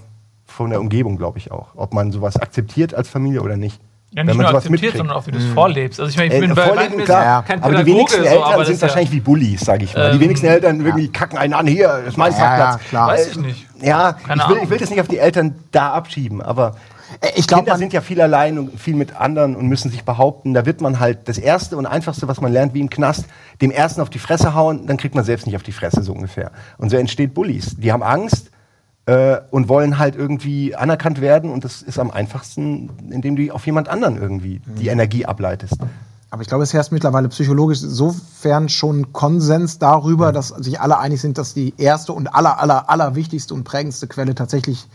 von der Umgebung, glaube ich auch, ob man sowas akzeptiert als Familie oder nicht. Ja, nicht Wenn man nur akzeptiert, mitkriegt. sondern auch, wie du es vorlebst. Also ich meine, ich Äh, bin bei Vorleben, klar, kein aber die wenigsten so, Eltern das sind ja- wahrscheinlich wie Bullies, sage ich mal. Ähm, die wenigsten Eltern irgendwie kacken einen an, hier ist mein Ja, Parkplatz. ja, klar. Weiß ich nicht. Ja, Keine ich will, Ahnung. ich will das nicht auf die Eltern da abschieben, aber Äh, Ich glaube, Kinder man, sind ja viel allein und viel mit anderen und müssen sich behaupten. Da wird man halt das Erste und Einfachste, was man lernt, wie im Knast, dem Ersten auf die Fresse hauen, dann kriegt man selbst nicht auf die Fresse, so ungefähr. Und so entsteht Bullies. Die haben Angst äh, und wollen halt irgendwie anerkannt werden und das ist am einfachsten, indem du auf jemand anderen irgendwie die Energie ableitest. aber ich glaube, es herrscht mittlerweile psychologisch sofern schon Konsens darüber, dass sich alle einig sind, dass die erste und aller, aller, aller wichtigste und prägendste Quelle tatsächlich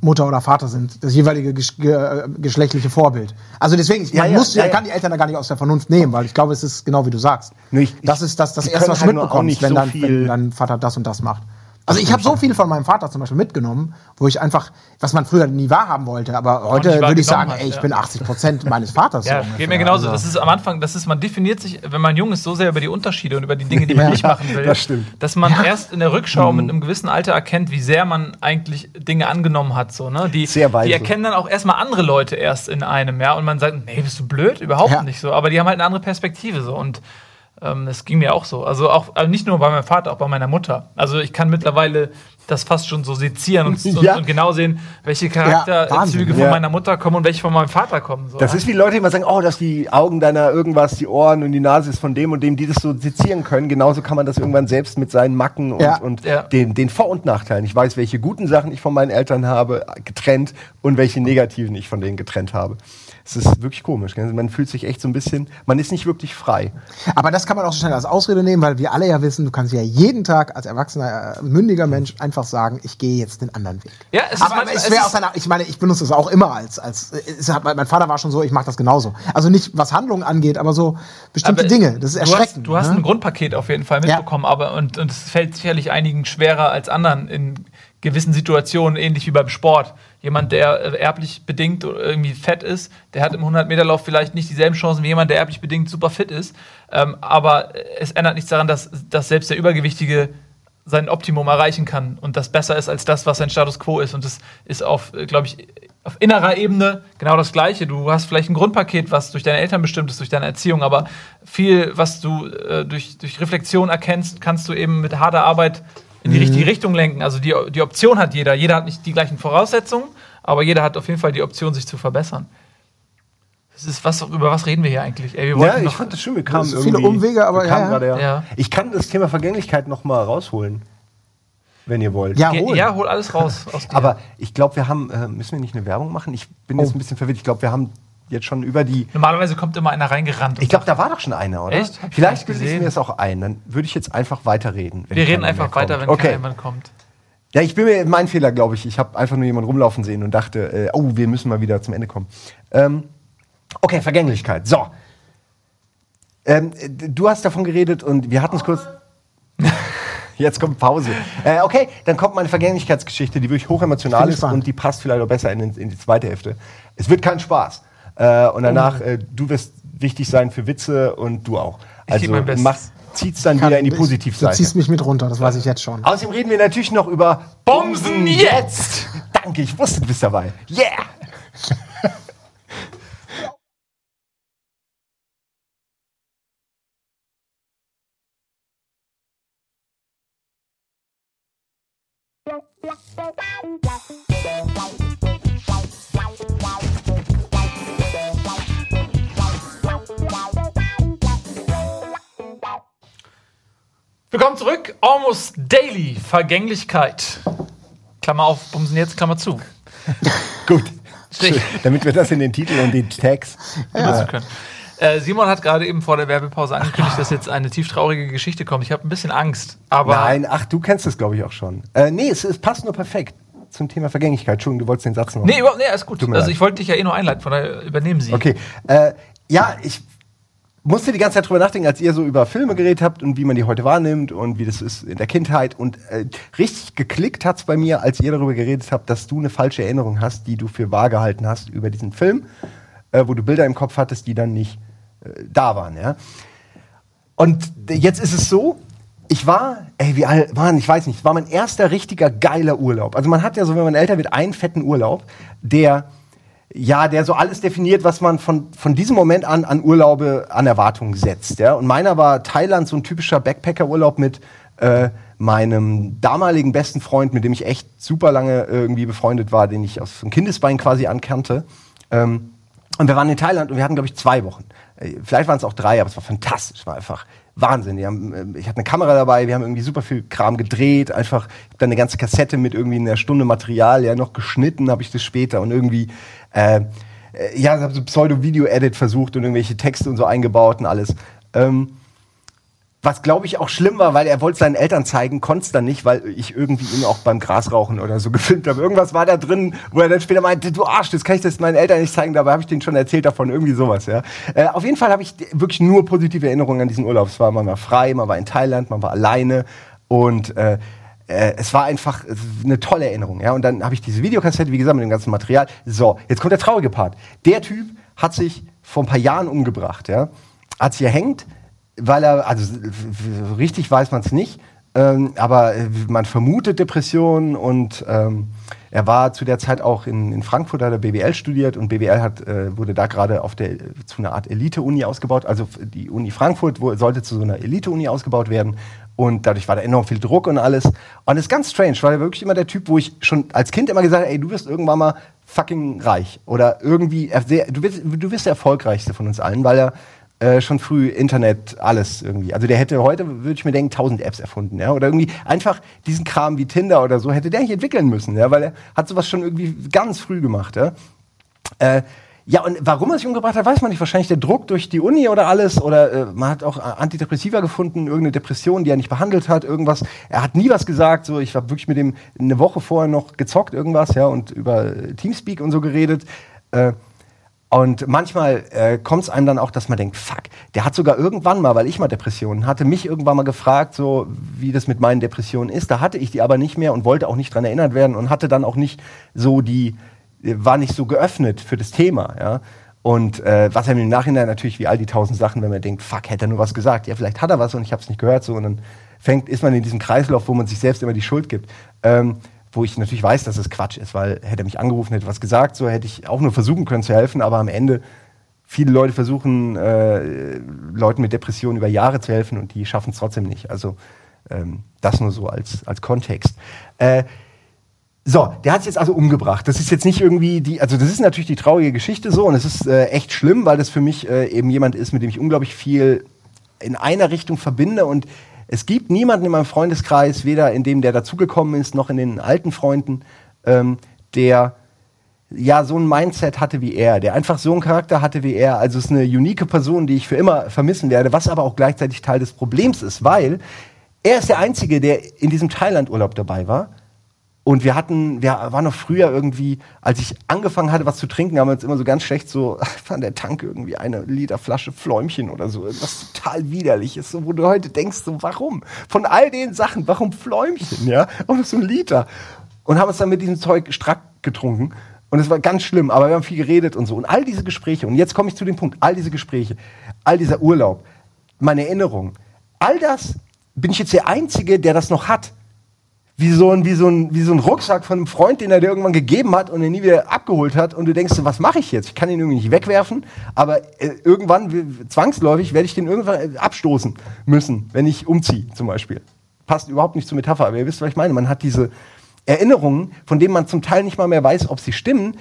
Mutter oder Vater sind, das jeweilige gesch ge äh, geschlechtliche Vorbild. Also deswegen, ich, Ja, man ja, muss, ja, man kann die Eltern da gar nicht aus der Vernunft nehmen, weil ich glaube, es ist genau wie du sagst. Nur ich- das ist das, das erste, was du halt mitbekommst, nicht wenn, so viel- wenn dein Vater das und das macht. Also ich habe so viel von meinem Vater zum Beispiel mitgenommen, wo ich einfach, was man früher nie wahrhaben wollte, aber heute würde ich sagen, hat, ey, ich ja. bin 80 Prozent meines Vaters. so Ja, ungefähr. geht mir genauso. Also- Das ist am Anfang, das ist, man definiert sich, wenn man jung ist, so sehr über die Unterschiede und über die Dinge, die man Ja, nicht machen will, das stimmt. dass man erst in der Rückschau mit einem gewissen Alter erkennt, wie sehr man eigentlich Dinge angenommen hat. So, ne? die, Sehr weise. die erkennen dann auch erstmal andere Leute erst in einem, ja, und man sagt, nee, bist du blöd? Überhaupt nicht so. Aber die haben halt eine andere Perspektive so und ähm, das ging mir auch so. Also auch also nicht nur bei meinem Vater, auch bei meiner Mutter. Also ich kann mittlerweile das fast schon so sezieren und, und, Ja. und genau sehen, welche. Charakterzüge von Ja. meiner Mutter kommen und welche von meinem Vater kommen. So. Das ist wie Leute, die immer sagen, oh, dass die Augen deiner irgendwas, die Ohren und die Nase ist von dem und dem, die das so sezieren können. Genauso kann man das irgendwann selbst mit seinen Macken und, Ja. und Ja. Den, den Vor- und Nachteilen. Ich weiß, welche guten Sachen ich von meinen Eltern habe, getrennt und welche negativen ich von denen getrennt habe. Es ist wirklich komisch. Gell? Man fühlt sich echt so ein bisschen, man ist nicht wirklich frei. Aber das kann man auch so schnell als Ausrede nehmen, weil wir alle ja wissen, du kannst ja jeden Tag als erwachsener, äh, mündiger Mensch ein einfach sagen, ich gehe jetzt den anderen Weg. Ja, es ist aber manchmal- es es wäre ist- aus seiner, ich meine, ich benutze es auch immer als, als es hat, mein Vater war schon so, ich mache das genauso. Also nicht was Handlungen angeht, aber so bestimmte Aber Dinge. Das ist du hast, erschreckend. du hast ne? ein Grundpaket auf jeden Fall Ja. mitbekommen, aber und, und es fällt sicherlich einigen schwerer als anderen in gewissen Situationen, ähnlich wie beim Sport. Jemand, der erblich bedingt irgendwie fett ist, der hat im 100-Meter-Lauf vielleicht nicht dieselben Chancen wie jemand, der erblich bedingt super fit ist. Ähm, aber es ändert nichts daran, dass, dass selbst der Übergewichtige sein Optimum erreichen kann und das besser ist als das, was sein Status quo ist. Und das ist auf, glaube ich, auf innerer Ebene genau das Gleiche. Du hast vielleicht ein Grundpaket, was durch deine Eltern bestimmt ist, durch deine Erziehung, aber viel, was du äh, durch, durch Reflexion erkennst, kannst du eben mit harter Arbeit in die richtige Richtung lenken. Also die, die Option hat jeder. Jeder hat nicht die gleichen Voraussetzungen, aber jeder hat auf jeden Fall die Option, sich zu verbessern. Das ist was, über was reden wir hier eigentlich? Ey, wir Ja, ich fand das schön. Wir kamen sind viele irgendwie- Umwege, aber ja, ja. gerade, ja. Ja. Ich kann das Thema Vergänglichkeit noch mal rausholen, wenn ihr wollt. Ja, hol. ja, hol alles raus aus dir. Aber ich glaube, wir haben, äh, müssen wir nicht eine Werbung machen? Ich bin jetzt Oh. ein bisschen verwirrt. Ich glaube, wir haben jetzt schon über die. Normalerweise kommt immer einer reingerannt. Ich glaube, da war doch schon einer, oder? Echt? Hab Vielleicht gesehen. mir das auch ein. Dann würde ich jetzt einfach weiterreden. Wir reden einfach weiter, kommt. wenn okay. jemand kommt. Ja, ich bin mir mein Fehler, glaube ich. Ich habe einfach nur jemanden rumlaufen sehen und dachte, äh, oh, wir müssen mal wieder zum Ende kommen. Ähm, okay, Vergänglichkeit. So. Ähm, du hast davon geredet und wir hatten es kurz. Jetzt kommt Pause. Äh, okay, dann kommt meine Vergänglichkeitsgeschichte, die wirklich hochemotional ist und die passt vielleicht auch besser in, in die zweite Hälfte. Es wird kein Spaß. Äh, und danach, äh, du wirst wichtig sein für Witze und du auch. Also mach, zieht's dann Kann- wieder in die Du Positivseite. ziehst mich mit runter, das weiß ich jetzt schon. Außerdem reden wir natürlich noch über Bumsen jetzt! Danke, ich wusste, du bist dabei. Yeah! Zurück. Almost Daily. Vergänglichkeit. Klammer auf, Bumsen jetzt, Klammer zu. Gut. Stich. Schön, Damit wir das in den Titel und den Tags. benutzen können. Äh, Simon hat gerade eben vor der Werbepause angekündigt, dass jetzt eine tief traurige Geschichte kommt. Ich habe ein bisschen Angst, aber Nein, ach, du kennst es, glaube ich, auch schon. Äh, nee, es, es passt nur perfekt zum Thema Vergänglichkeit. Entschuldigung, du wolltest den Satz noch. nee, überhaupt, nee, alles gut. Also ich wollte dich ja eh nur einleiten, von daher übernehmen Sie. Okay. Äh, ja, ich musste die ganze Zeit drüber nachdenken, als ihr so über Filme geredet habt und wie man die heute wahrnimmt und wie das ist in der Kindheit. Und äh, richtig geklickt hat's bei mir, als ihr darüber geredet habt, dass du eine falsche Erinnerung hast, die du für wahr gehalten hast über diesen Film, äh, wo du Bilder im Kopf hattest, die dann nicht äh, da waren. Ja? Und jetzt ist es so, ich war, ey, wie alt, Mann, ich weiß nicht, war mein erster richtiger geiler Urlaub. Also man hat ja so, wenn man älter wird, einen fetten Urlaub, der, ja, der so alles definiert, was man von, von diesem Moment an an Urlaube, an Erwartungen setzt. Ja? Und meiner war Thailand, so ein typischer Backpacker-Urlaub mit äh, meinem damaligen besten Freund, mit dem ich echt super lange irgendwie befreundet war, den ich aus dem Kindesbein quasi ankannte. Ähm, und wir waren in Thailand und wir hatten, glaube ich, zwei Wochen. Äh, Vielleicht waren es auch drei, aber es war fantastisch. War einfach Wahnsinn. Haben, äh, ich hatte eine Kamera dabei, wir haben irgendwie super viel Kram gedreht. Einfach, hab dann eine ganze Kassette mit irgendwie einer Stunde Material, ja, noch geschnitten habe ich das später und irgendwie, äh, äh, ja, habe so Pseudo-Video-Edit versucht und irgendwelche Texte und so eingebaut und alles. Ähm, was glaube ich auch schlimm war, weil er wollte seinen Eltern zeigen, konnte es dann nicht, weil ich irgendwie ihn auch beim Grasrauchen oder so gefilmt habe. Irgendwas war da drin, wo er dann später meinte, du Arsch, das kann ich das meinen Eltern nicht zeigen, dabei habe ich denen schon erzählt davon, irgendwie sowas, ja. Äh, auf jeden Fall habe ich wirklich nur positive Erinnerungen an diesen Urlaub. Es war, man war frei, man war in Thailand, man war alleine und äh, äh, es war einfach eine tolle Erinnerung, ja. Und dann habe ich diese Videokassette, wie gesagt, mit dem ganzen Material. So, jetzt kommt der traurige Part. Der Typ hat sich vor ein paar Jahren umgebracht, ja. Hat sich erhängt, weil er, also richtig weiß man es nicht, ähm, aber man vermutet Depressionen und ähm, er war zu der Zeit auch in, in Frankfurt, hat er BWL studiert und BWL hat, äh, wurde da gerade auf der, zu einer Art Elite-Uni ausgebaut. Also die Uni Frankfurt wo, sollte zu so einer Elite-Uni ausgebaut werden und dadurch war da enorm viel Druck und alles. Und das ist ganz strange, weil er wirklich immer der Typ, wo ich schon als Kind immer gesagt habe, ey, du wirst irgendwann mal fucking reich oder irgendwie, du, wirst, du wirst der erfolgreichste von uns allen, weil er äh, schon früh Internet, alles irgendwie. Also der hätte heute, würde ich mir denken, tausend Apps erfunden, ja. Oder irgendwie einfach diesen Kram wie Tinder oder so hätte der nicht entwickeln müssen, ja, weil er hat sowas schon irgendwie ganz früh gemacht, ja. Äh, Ja, und warum er sich umgebracht hat, weiß man nicht. Wahrscheinlich der Druck durch die Uni oder alles. Oder äh, man hat auch äh, Antidepressiva gefunden, irgendeine Depression, die er nicht behandelt hat, irgendwas. Er hat nie was gesagt. So, ich habe wirklich mit ihm eine Woche vorher noch gezockt, irgendwas, ja, und über äh, Teamspeak und so geredet. Äh, und manchmal äh, kommt es einem dann auch, dass man denkt, fuck, der hat sogar irgendwann mal, weil ich mal Depressionen hatte, mich irgendwann mal gefragt, so wie das mit meinen Depressionen ist. Da hatte ich die aber nicht mehr und wollte auch nicht dran erinnert werden und hatte dann auch nicht so die, war nicht so geöffnet für das Thema, ja. Und äh, was er im Nachhinein natürlich wie all die tausend Sachen, wenn man denkt, fuck, hätte er nur was gesagt. Ja, vielleicht hat er was und ich habe es nicht gehört so und dann fängt, ist man in diesem Kreislauf, wo man sich selbst immer die Schuld gibt. Ähm, wo ich natürlich weiß, dass es Quatsch ist, weil hätte er mich angerufen, hätte was gesagt, so hätte ich auch nur versuchen können zu helfen, aber am Ende viele Leute versuchen, äh, Leuten mit Depressionen über Jahre zu helfen und die schaffen es trotzdem nicht. Also ähm, das nur so als, als Kontext. Äh, so, der hat sich jetzt also umgebracht. Das ist jetzt nicht irgendwie die, also das ist natürlich die traurige Geschichte so und es ist äh, echt schlimm, weil das für mich äh, eben jemand ist, mit dem ich unglaublich viel in einer Richtung verbinde und es gibt niemanden in meinem Freundeskreis, weder in dem, der dazugekommen ist, noch in den alten Freunden, ähm, der ja so ein Mindset hatte wie er, der einfach so einen Charakter hatte wie er. Also es ist eine unique Person, die ich für immer vermissen werde, was aber auch gleichzeitig Teil des Problems ist, weil er ist der Einzige, der in diesem Thailand-Urlaub dabei war. Und wir hatten, wir waren noch früher irgendwie, als ich angefangen hatte, was zu trinken, haben wir uns immer so ganz schlecht so an der Tank irgendwie eine Liter Flasche Fläumchen oder so, was total widerliches, so, wo du heute denkst, so, warum? Von all den Sachen, warum Fläumchen, ja? Und so ein Liter. Und haben uns dann mit diesem Zeug strack getrunken. Und es war ganz schlimm, aber wir haben viel geredet und so. Und all diese Gespräche, und jetzt komme ich zu dem Punkt, all diese Gespräche, all dieser Urlaub, meine Erinnerungen, all das bin ich jetzt der Einzige, der das noch hat wie so ein, wie so ein, wie so ein Rucksack von einem Freund, den er dir irgendwann gegeben hat und den nie wieder abgeholt hat. Und du denkst, was mache ich jetzt? Ich kann ihn irgendwie nicht wegwerfen, aber äh, irgendwann, zwangsläufig, werde ich den irgendwann äh, abstoßen müssen, wenn ich umziehe, zum Beispiel. Passt überhaupt nicht zur Metapher, aber ihr wisst, was ich meine. Man hat diese Erinnerungen, von denen man zum Teil nicht mal mehr weiß, ob sie stimmen,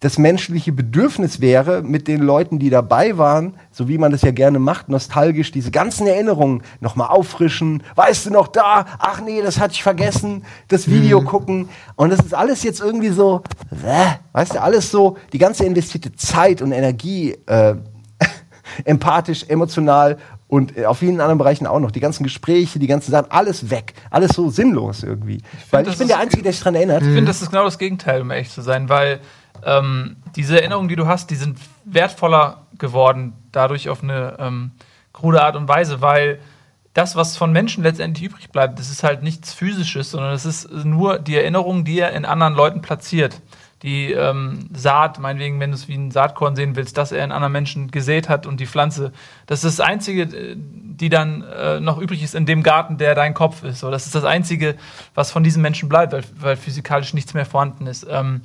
das menschliche Bedürfnis wäre, mit den Leuten, die dabei waren, so wie man das ja gerne macht, nostalgisch diese ganzen Erinnerungen nochmal auffrischen. Weißt du noch da? Ach nee, das hatte ich vergessen. Das Video mhm. gucken. Und das ist alles jetzt irgendwie so, äh, weißt du, alles so, die ganze investierte Zeit und Energie, äh, empathisch, emotional und äh, auf vielen anderen Bereichen auch noch. Die ganzen Gespräche, die ganzen Sachen, alles weg. Alles so sinnlos irgendwie. Ich find, weil ich bin der Einzige, der sich daran erinnert. Ich finde, das ist genau das Gegenteil, um ehrlich zu sein, weil ähm, diese Erinnerungen, die du hast, die sind wertvoller geworden, dadurch auf eine ähm, krude Art und Weise, weil das, was von Menschen letztendlich übrig bleibt, das ist halt nichts Physisches, sondern es ist nur die Erinnerung, die er in anderen Leuten platziert. Die ähm, Saat, meinetwegen, wenn du es wie ein Saatkorn sehen willst, dass er in anderen Menschen gesät hat und die Pflanze. Das ist das Einzige, äh, die dann äh, noch übrig ist in dem Garten, der dein Kopf ist. So, das ist das Einzige, was von diesem Menschen bleibt, weil, weil physikalisch nichts mehr vorhanden ist. Ähm,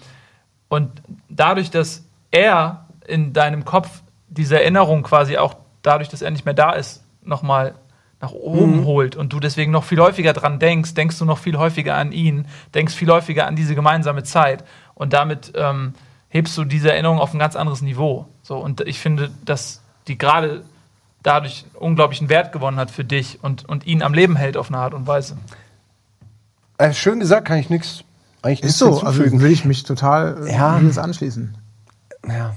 und dadurch, dass er in deinem Kopf diese Erinnerung quasi auch dadurch, dass er nicht mehr da ist, nochmal nach oben mhm. holt und du deswegen noch viel häufiger dran denkst, denkst du noch viel häufiger an ihn, denkst viel häufiger an diese gemeinsame Zeit und damit ähm, hebst du diese Erinnerung auf ein ganz anderes Niveau. So und ich finde, dass die gerade dadurch unglaublichen Wert gewonnen hat für dich und, und ihn am Leben hält auf eine Art und Weise. Äh, schön gesagt, kann ich nichts eigentlich Ist so, also will ich mich total äh, ja. anschließen. Ja.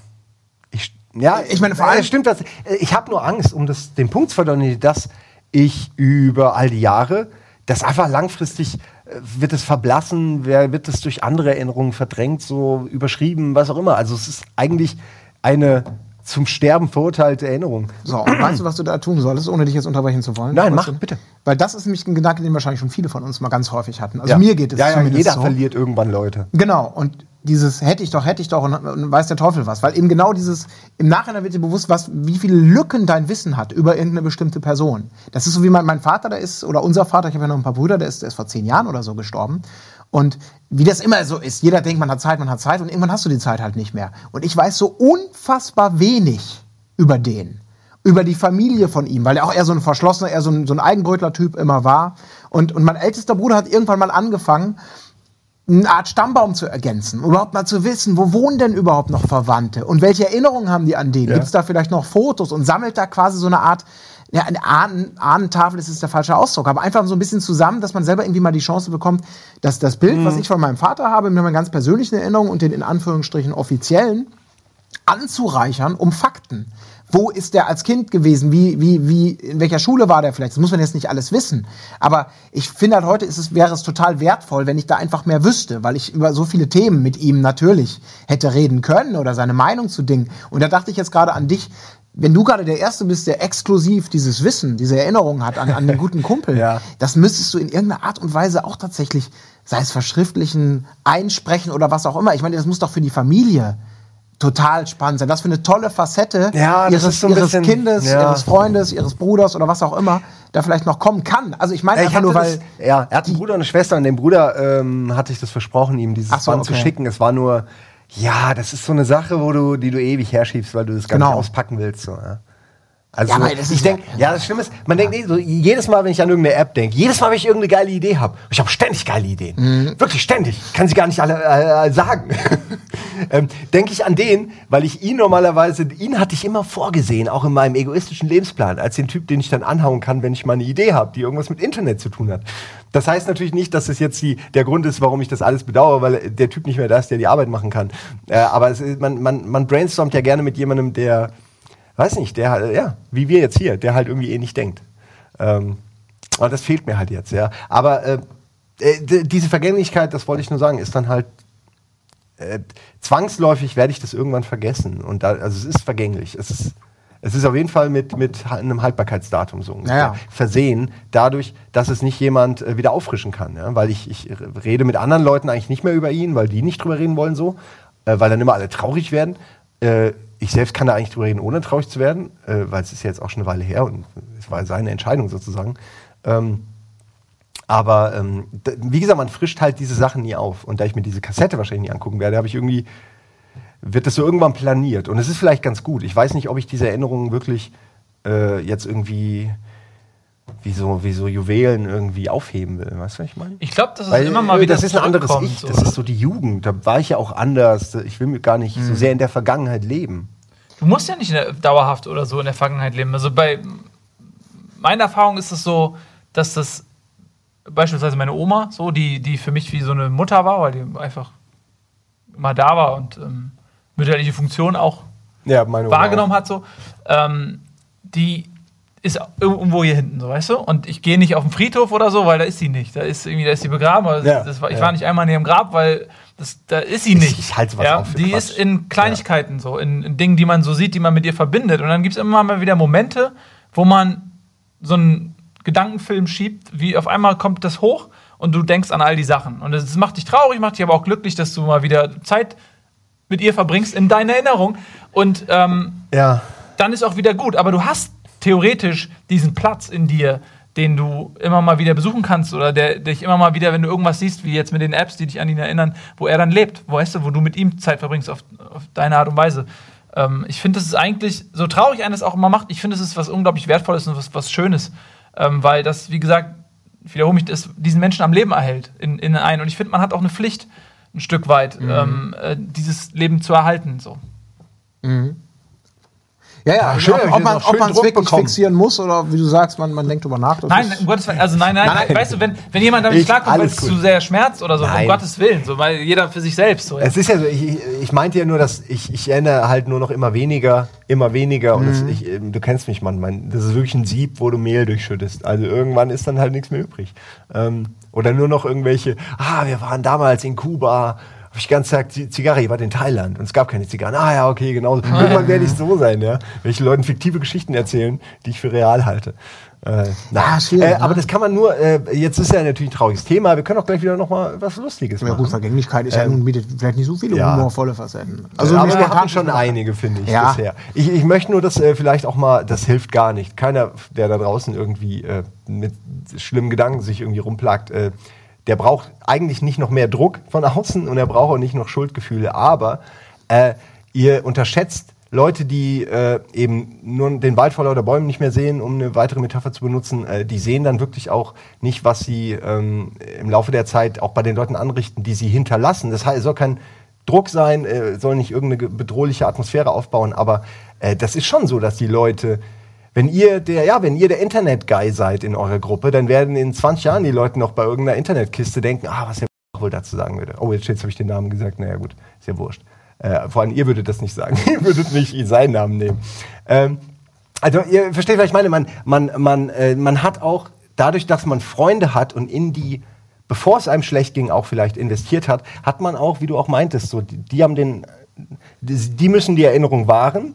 Ich, ja, ich meine, vor allem stimmt das. Ich habe nur Angst, um das, den Punkt zu verdeutlichen, dass ich über all die Jahre das einfach langfristig äh, wird es verblassen, wird es durch andere Erinnerungen verdrängt, so überschrieben, was auch immer. Also es ist eigentlich eine zum Sterben verurteilte Erinnerung. So, und weißt du, was du da tun solltest, ohne dich jetzt unterbrechen zu wollen? Nein, mach, du? bitte. Weil das ist nämlich ein Gedanke, den wahrscheinlich schon viele von uns mal ganz häufig hatten. Also ja. mir geht es ja, ja, jeder so. verliert irgendwann Leute. Genau, und dieses hätte ich doch, hätte ich doch und, und, weiß der Teufel was. Weil eben genau dieses, im Nachhinein wird dir bewusst, was, wie viele Lücken dein Wissen hat über irgendeine bestimmte Person. Das ist so wie mein, mein Vater, der ist, oder unser Vater, ich habe ja noch ein paar Brüder, der ist, der ist vor zehn Jahren oder so gestorben. Und wie das immer so ist, jeder denkt, man hat Zeit, man hat Zeit und irgendwann hast du die Zeit halt nicht mehr. Und ich weiß so unfassbar wenig über den. Über die Familie von ihm, weil er auch eher so ein verschlossener, eher so ein, so ein Eigenbrötler-Typ immer war. Und, und mein ältester Bruder hat irgendwann mal angefangen, eine Art Stammbaum zu ergänzen, überhaupt mal zu wissen, wo wohnen denn überhaupt noch Verwandte und welche Erinnerungen haben die an denen? Ja. Gibt es da vielleicht noch Fotos und sammelt da quasi so eine Art, ja, eine Ahnen, Ahnentafel ist der falsche Ausdruck, aber einfach so ein bisschen zusammen, dass man selber irgendwie mal die Chance bekommt, dass das Bild, mhm. was ich von meinem Vater habe, mit meiner ganz persönlichen Erinnerung und den in Anführungsstrichen offiziellen, anzureichern um Fakten. Wo ist der als Kind gewesen? Wie, wie, wie, in welcher Schule war der vielleicht? Das muss man jetzt nicht alles wissen. Aber ich finde halt heute ist es, wäre es total wertvoll, wenn ich da einfach mehr wüsste, weil ich über so viele Themen mit ihm natürlich hätte reden können oder seine Meinung zu Dingen. Und da dachte ich jetzt gerade an dich, wenn du gerade der Erste bist, der exklusiv dieses Wissen, diese Erinnerung hat an, an den guten Kumpel, Ja. das müsstest du in irgendeiner Art und Weise auch tatsächlich, sei es verschriftlichen, einsprechen oder was auch immer. Ich meine, das muss doch für die Familie total spannend sein. Das für eine tolle Facette Ja, ihres, so ihres bisschen- Kindes, ja. ihres Freundes, ihres Bruders oder was auch immer da vielleicht noch kommen kann. Also ich meine ich einfach nur, weil das, ja, er hat einen Bruder und eine Schwester und dem Bruder ähm, hatte ich das versprochen, ihm dieses Ach so, Band zu okay. schicken. Es war nur, ja, das ist so eine Sache, wo du, die du ewig herschiebst, weil du das gar Genau. nicht auspacken willst. So, ja. Also Ja, ich denke, ja- ja, das Schlimme ist, man denkt eh so, jedes Mal, wenn ich an irgendeine App denke, jedes Mal, wenn ich irgendeine geile Idee habe, ich habe ständig geile Ideen, Mhm. wirklich ständig, ich kann sie gar nicht alle äh, sagen, ähm, denke ich an den, weil ich ihn normalerweise, ihn hatte ich immer vorgesehen, auch in meinem egoistischen Lebensplan, als den Typ, den ich dann anhauen kann, wenn ich mal eine Idee habe, die irgendwas mit Internet zu tun hat. Das heißt natürlich nicht, dass es jetzt die, der Grund ist, warum ich das alles bedauere, weil der Typ nicht mehr da ist, der die Arbeit machen kann. Äh, aber es man, man, man brainstormt ja gerne mit jemandem, der weiß nicht, der halt, ja, wie wir jetzt hier, der halt irgendwie eh nicht denkt. Ähm, und das fehlt mir halt jetzt, ja. Aber äh, äh, diese Vergänglichkeit, das wollte ich nur sagen, ist dann halt äh, zwangsläufig werde ich das irgendwann vergessen. Und da, also es ist vergänglich. Es ist, es ist auf jeden Fall mit, mit einem Haltbarkeitsdatum so ungefähr Ja, ja. versehen, dadurch, dass es nicht jemand äh, wieder auffrischen kann. Ja? Weil ich, ich rede mit anderen Leuten eigentlich nicht mehr über ihn, weil die nicht drüber reden wollen so, äh, weil dann immer alle traurig werden. Äh, ich selbst kann da eigentlich drüber reden, ohne traurig zu werden, äh, weil es ist ja jetzt auch schon eine Weile her und es war seine Entscheidung sozusagen. Ähm, aber ähm, wie gesagt, man frischt halt diese Sachen nie auf. Und da ich mir diese Kassette wahrscheinlich nie angucken werde, habe ich irgendwie, wird das so irgendwann planiert. Und es ist vielleicht ganz gut. Ich weiß nicht, ob ich diese Erinnerungen wirklich äh, jetzt irgendwie wie so, wie so Juwelen irgendwie aufheben will. Weißt du, was ich meine? Ich glaube, dass es Weil, immer mal äh, wieder das ist ein anderes Ich, das ist so die Jugend. Da war ich ja auch anders. Ich will mir gar nicht so sehr in der Vergangenheit leben. Du musst ja nicht in der, dauerhaft oder so in der Vergangenheit leben. Also bei meiner Erfahrung ist es so, dass das beispielsweise meine Oma, so, die, die für mich wie so eine Mutter war, weil die einfach immer da war und ähm, mütterliche Funktion auch Ja, wahrgenommen hat, so, ähm, die ist irgendwo hier hinten, so weißt du? Und ich gehe nicht auf den Friedhof oder so, weil da ist sie nicht. Da ist irgendwie, da ist sie begraben. Aber Ja, das war, ich ja. war nicht einmal in ihrem Grab, weil das, da ist sie nicht. ich halte sowas ja, auch für Die Quatsch. ist in Kleinigkeiten so, in, in Dingen, die man so sieht, die man mit ihr verbindet. Und dann gibt es immer mal wieder Momente, wo man so einen Gedankenfilm schiebt, wie auf einmal kommt das hoch und du denkst an all die Sachen. Und das macht dich traurig, macht dich aber auch glücklich, dass du mal wieder Zeit mit ihr verbringst in deiner Erinnerung. Und ähm, Ja. dann ist auch wieder gut. Aber du hast theoretisch diesen Platz in dir, den du immer mal wieder besuchen kannst oder der dich immer mal wieder, wenn du irgendwas siehst, wie jetzt mit den Apps, die dich an ihn erinnern, wo er dann lebt, wo weißt du, wo du mit ihm Zeit verbringst auf, auf deine Art und Weise. Ähm, ich finde, das ist eigentlich, so traurig eines auch immer macht, ich finde, es ist was unglaublich Wertvolles und was, was Schönes, ähm, weil das, wie gesagt, ich wiederhole mich, das diesen Menschen am Leben erhält in, in einen. Und ich finde, man hat auch eine Pflicht, ein Stück weit, ähm, äh, dieses Leben zu erhalten. So. Ja, ja, schön, ob, ob man es wirklich bekommen. fixieren muss oder wie du sagst, man, man denkt drüber nach. das Nein, um Gottes Willen, also nein, nein, Nein. weißt du, wenn, wenn jemand damit klarkommt, weil es zu sehr schmerzt oder so, um Nein. Gottes Willen, so, weil jeder für sich selbst so. Ja. Es ist ja so, ich, ich- meinte ja nur, dass ich, ich erinnere halt nur noch immer weniger, immer weniger. Und es, ich, ähm, du kennst mich, Mann, mein, das ist wirklich ein Sieb, wo du Mehl durchschüttest. Also irgendwann ist dann halt nichts mehr übrig. Ähm, oder nur noch irgendwelche, ah, wir waren damals in Kuba, habe ich ganz gesagt, die Zigarre, ihr wart in Thailand und es gab keine Zigarren. Ah ja, okay, genau. Irgendwann werde ich so sein, ja. Welche Leuten fiktive Geschichten erzählen, die ich für real halte. Äh. Ah, schwierig, äh, ne? aber das kann man nur, äh, jetzt ist ja natürlich ein trauriges Thema, wir können auch gleich wieder noch mal was Lustiges Ja, machen. gut, Vergänglichkeit ist ja nun bietet vielleicht nicht so viele ja. humorvolle Facetten. Also mir aber wir hatten schon einige, finde ich, Ja. bisher. Ich, ich möchte nur, dass äh, vielleicht auch mal, das hilft gar nicht. Keiner, der da draußen irgendwie äh, mit schlimmen Gedanken sich irgendwie rumplagt, äh, der braucht eigentlich nicht noch mehr Druck von außen und er braucht auch nicht noch Schuldgefühle. Aber ihr unterschätzt Leute, die äh, eben nur den Wald vor lauter Bäumen nicht mehr sehen, um eine weitere Metapher zu benutzen, äh, die sehen dann wirklich auch nicht, was sie ähm, im Laufe der Zeit auch bei den Leuten anrichten, die sie hinterlassen. Das heißt, es soll kein Druck sein, äh, soll nicht irgendeine ge- bedrohliche Atmosphäre aufbauen, aber äh, das ist schon so, dass die Leute, wenn ihr der, ja, wenn ihr der Internet-Guy seid in eurer Gruppe, dann werden in 20 Jahren die Leute noch bei irgendeiner Internetkiste denken, ah, was der wohl dazu sagen würde. Oh, jetzt, jetzt habe ich den Namen gesagt, naja gut, ist ja wurscht. Äh, vor allem ihr würdet das nicht sagen. ihr würdet nicht seinen Namen nehmen. Ähm, also ihr versteht, was ich meine. Man, man, man, äh, man hat auch dadurch, dass man Freunde hat und in die, bevor es einem schlecht ging, auch vielleicht investiert hat, hat man auch, wie du auch meintest, so die, die haben den, die, müssen die Erinnerung wahren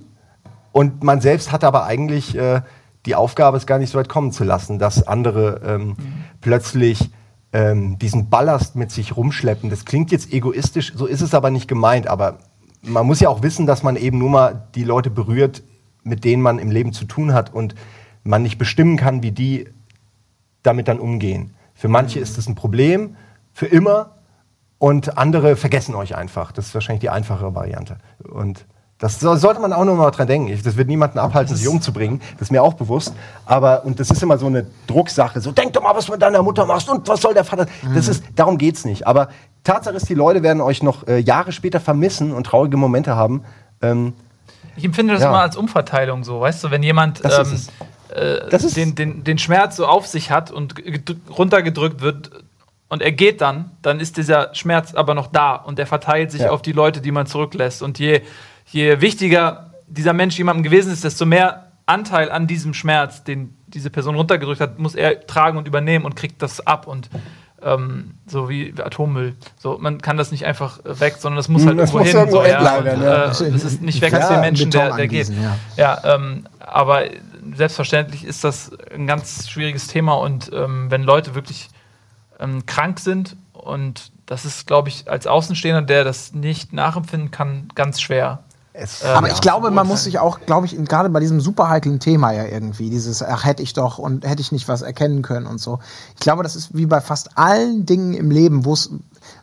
und man selbst hat aber eigentlich äh, die Aufgabe, es gar nicht so weit kommen zu lassen, dass andere ähm, mhm. plötzlich ähm, diesen Ballast mit sich rumschleppen. Das klingt jetzt egoistisch, so ist es aber nicht gemeint. Aber man muss ja auch wissen, dass man eben nur mal die Leute berührt, mit denen man im Leben zu tun hat und man nicht bestimmen kann, wie die damit dann umgehen. Für manche mhm. ist das ein Problem, für immer, und andere vergessen euch einfach. Das ist wahrscheinlich die einfachere Variante. Und das sollte man auch noch mal dran denken. Das wird niemanden abhalten, sich umzubringen. Das ist mir auch bewusst. Aber, und das ist immer so eine Drucksache. So, denk doch mal, was du mit deiner Mutter machst und was soll der Vater. Das ist, darum geht's nicht. Aber Tatsache ist, die Leute werden euch noch äh, Jahre später vermissen und traurige Momente haben. Ähm, ich empfinde das ja. immer als Umverteilung so. Weißt du, wenn jemand ähm, äh, den, den, den Schmerz so auf sich hat und runtergedrückt wird, und er geht dann, dann ist dieser Schmerz aber noch da und er verteilt sich ja. auf die Leute, die man zurücklässt. Und je, je wichtiger dieser Mensch jemandem gewesen ist, desto mehr Anteil an diesem Schmerz, den diese Person runtergedrückt hat, muss er tragen und übernehmen und kriegt das ab und ähm, so wie Atommüll. So, man kann das nicht einfach weg, sondern das muss halt das irgendwo hin. So, ja, und, ja. Äh, es ist nicht weg als den Menschen, der, der geht. Ja, ja ähm, aber selbstverständlich ist das ein ganz schwieriges Thema und ähm, wenn Leute wirklich ähm, krank sind und das ist, glaube ich, als Außenstehender, der das nicht nachempfinden kann, ganz schwer. Es, ähm, aber ich glaube, man muss sich auch, glaube ich, gerade bei diesem super heiklen Thema ja irgendwie, dieses, ach, hätte ich doch und hätte ich nicht was erkennen können und so. Ich glaube, das ist wie bei fast allen Dingen im Leben, wo es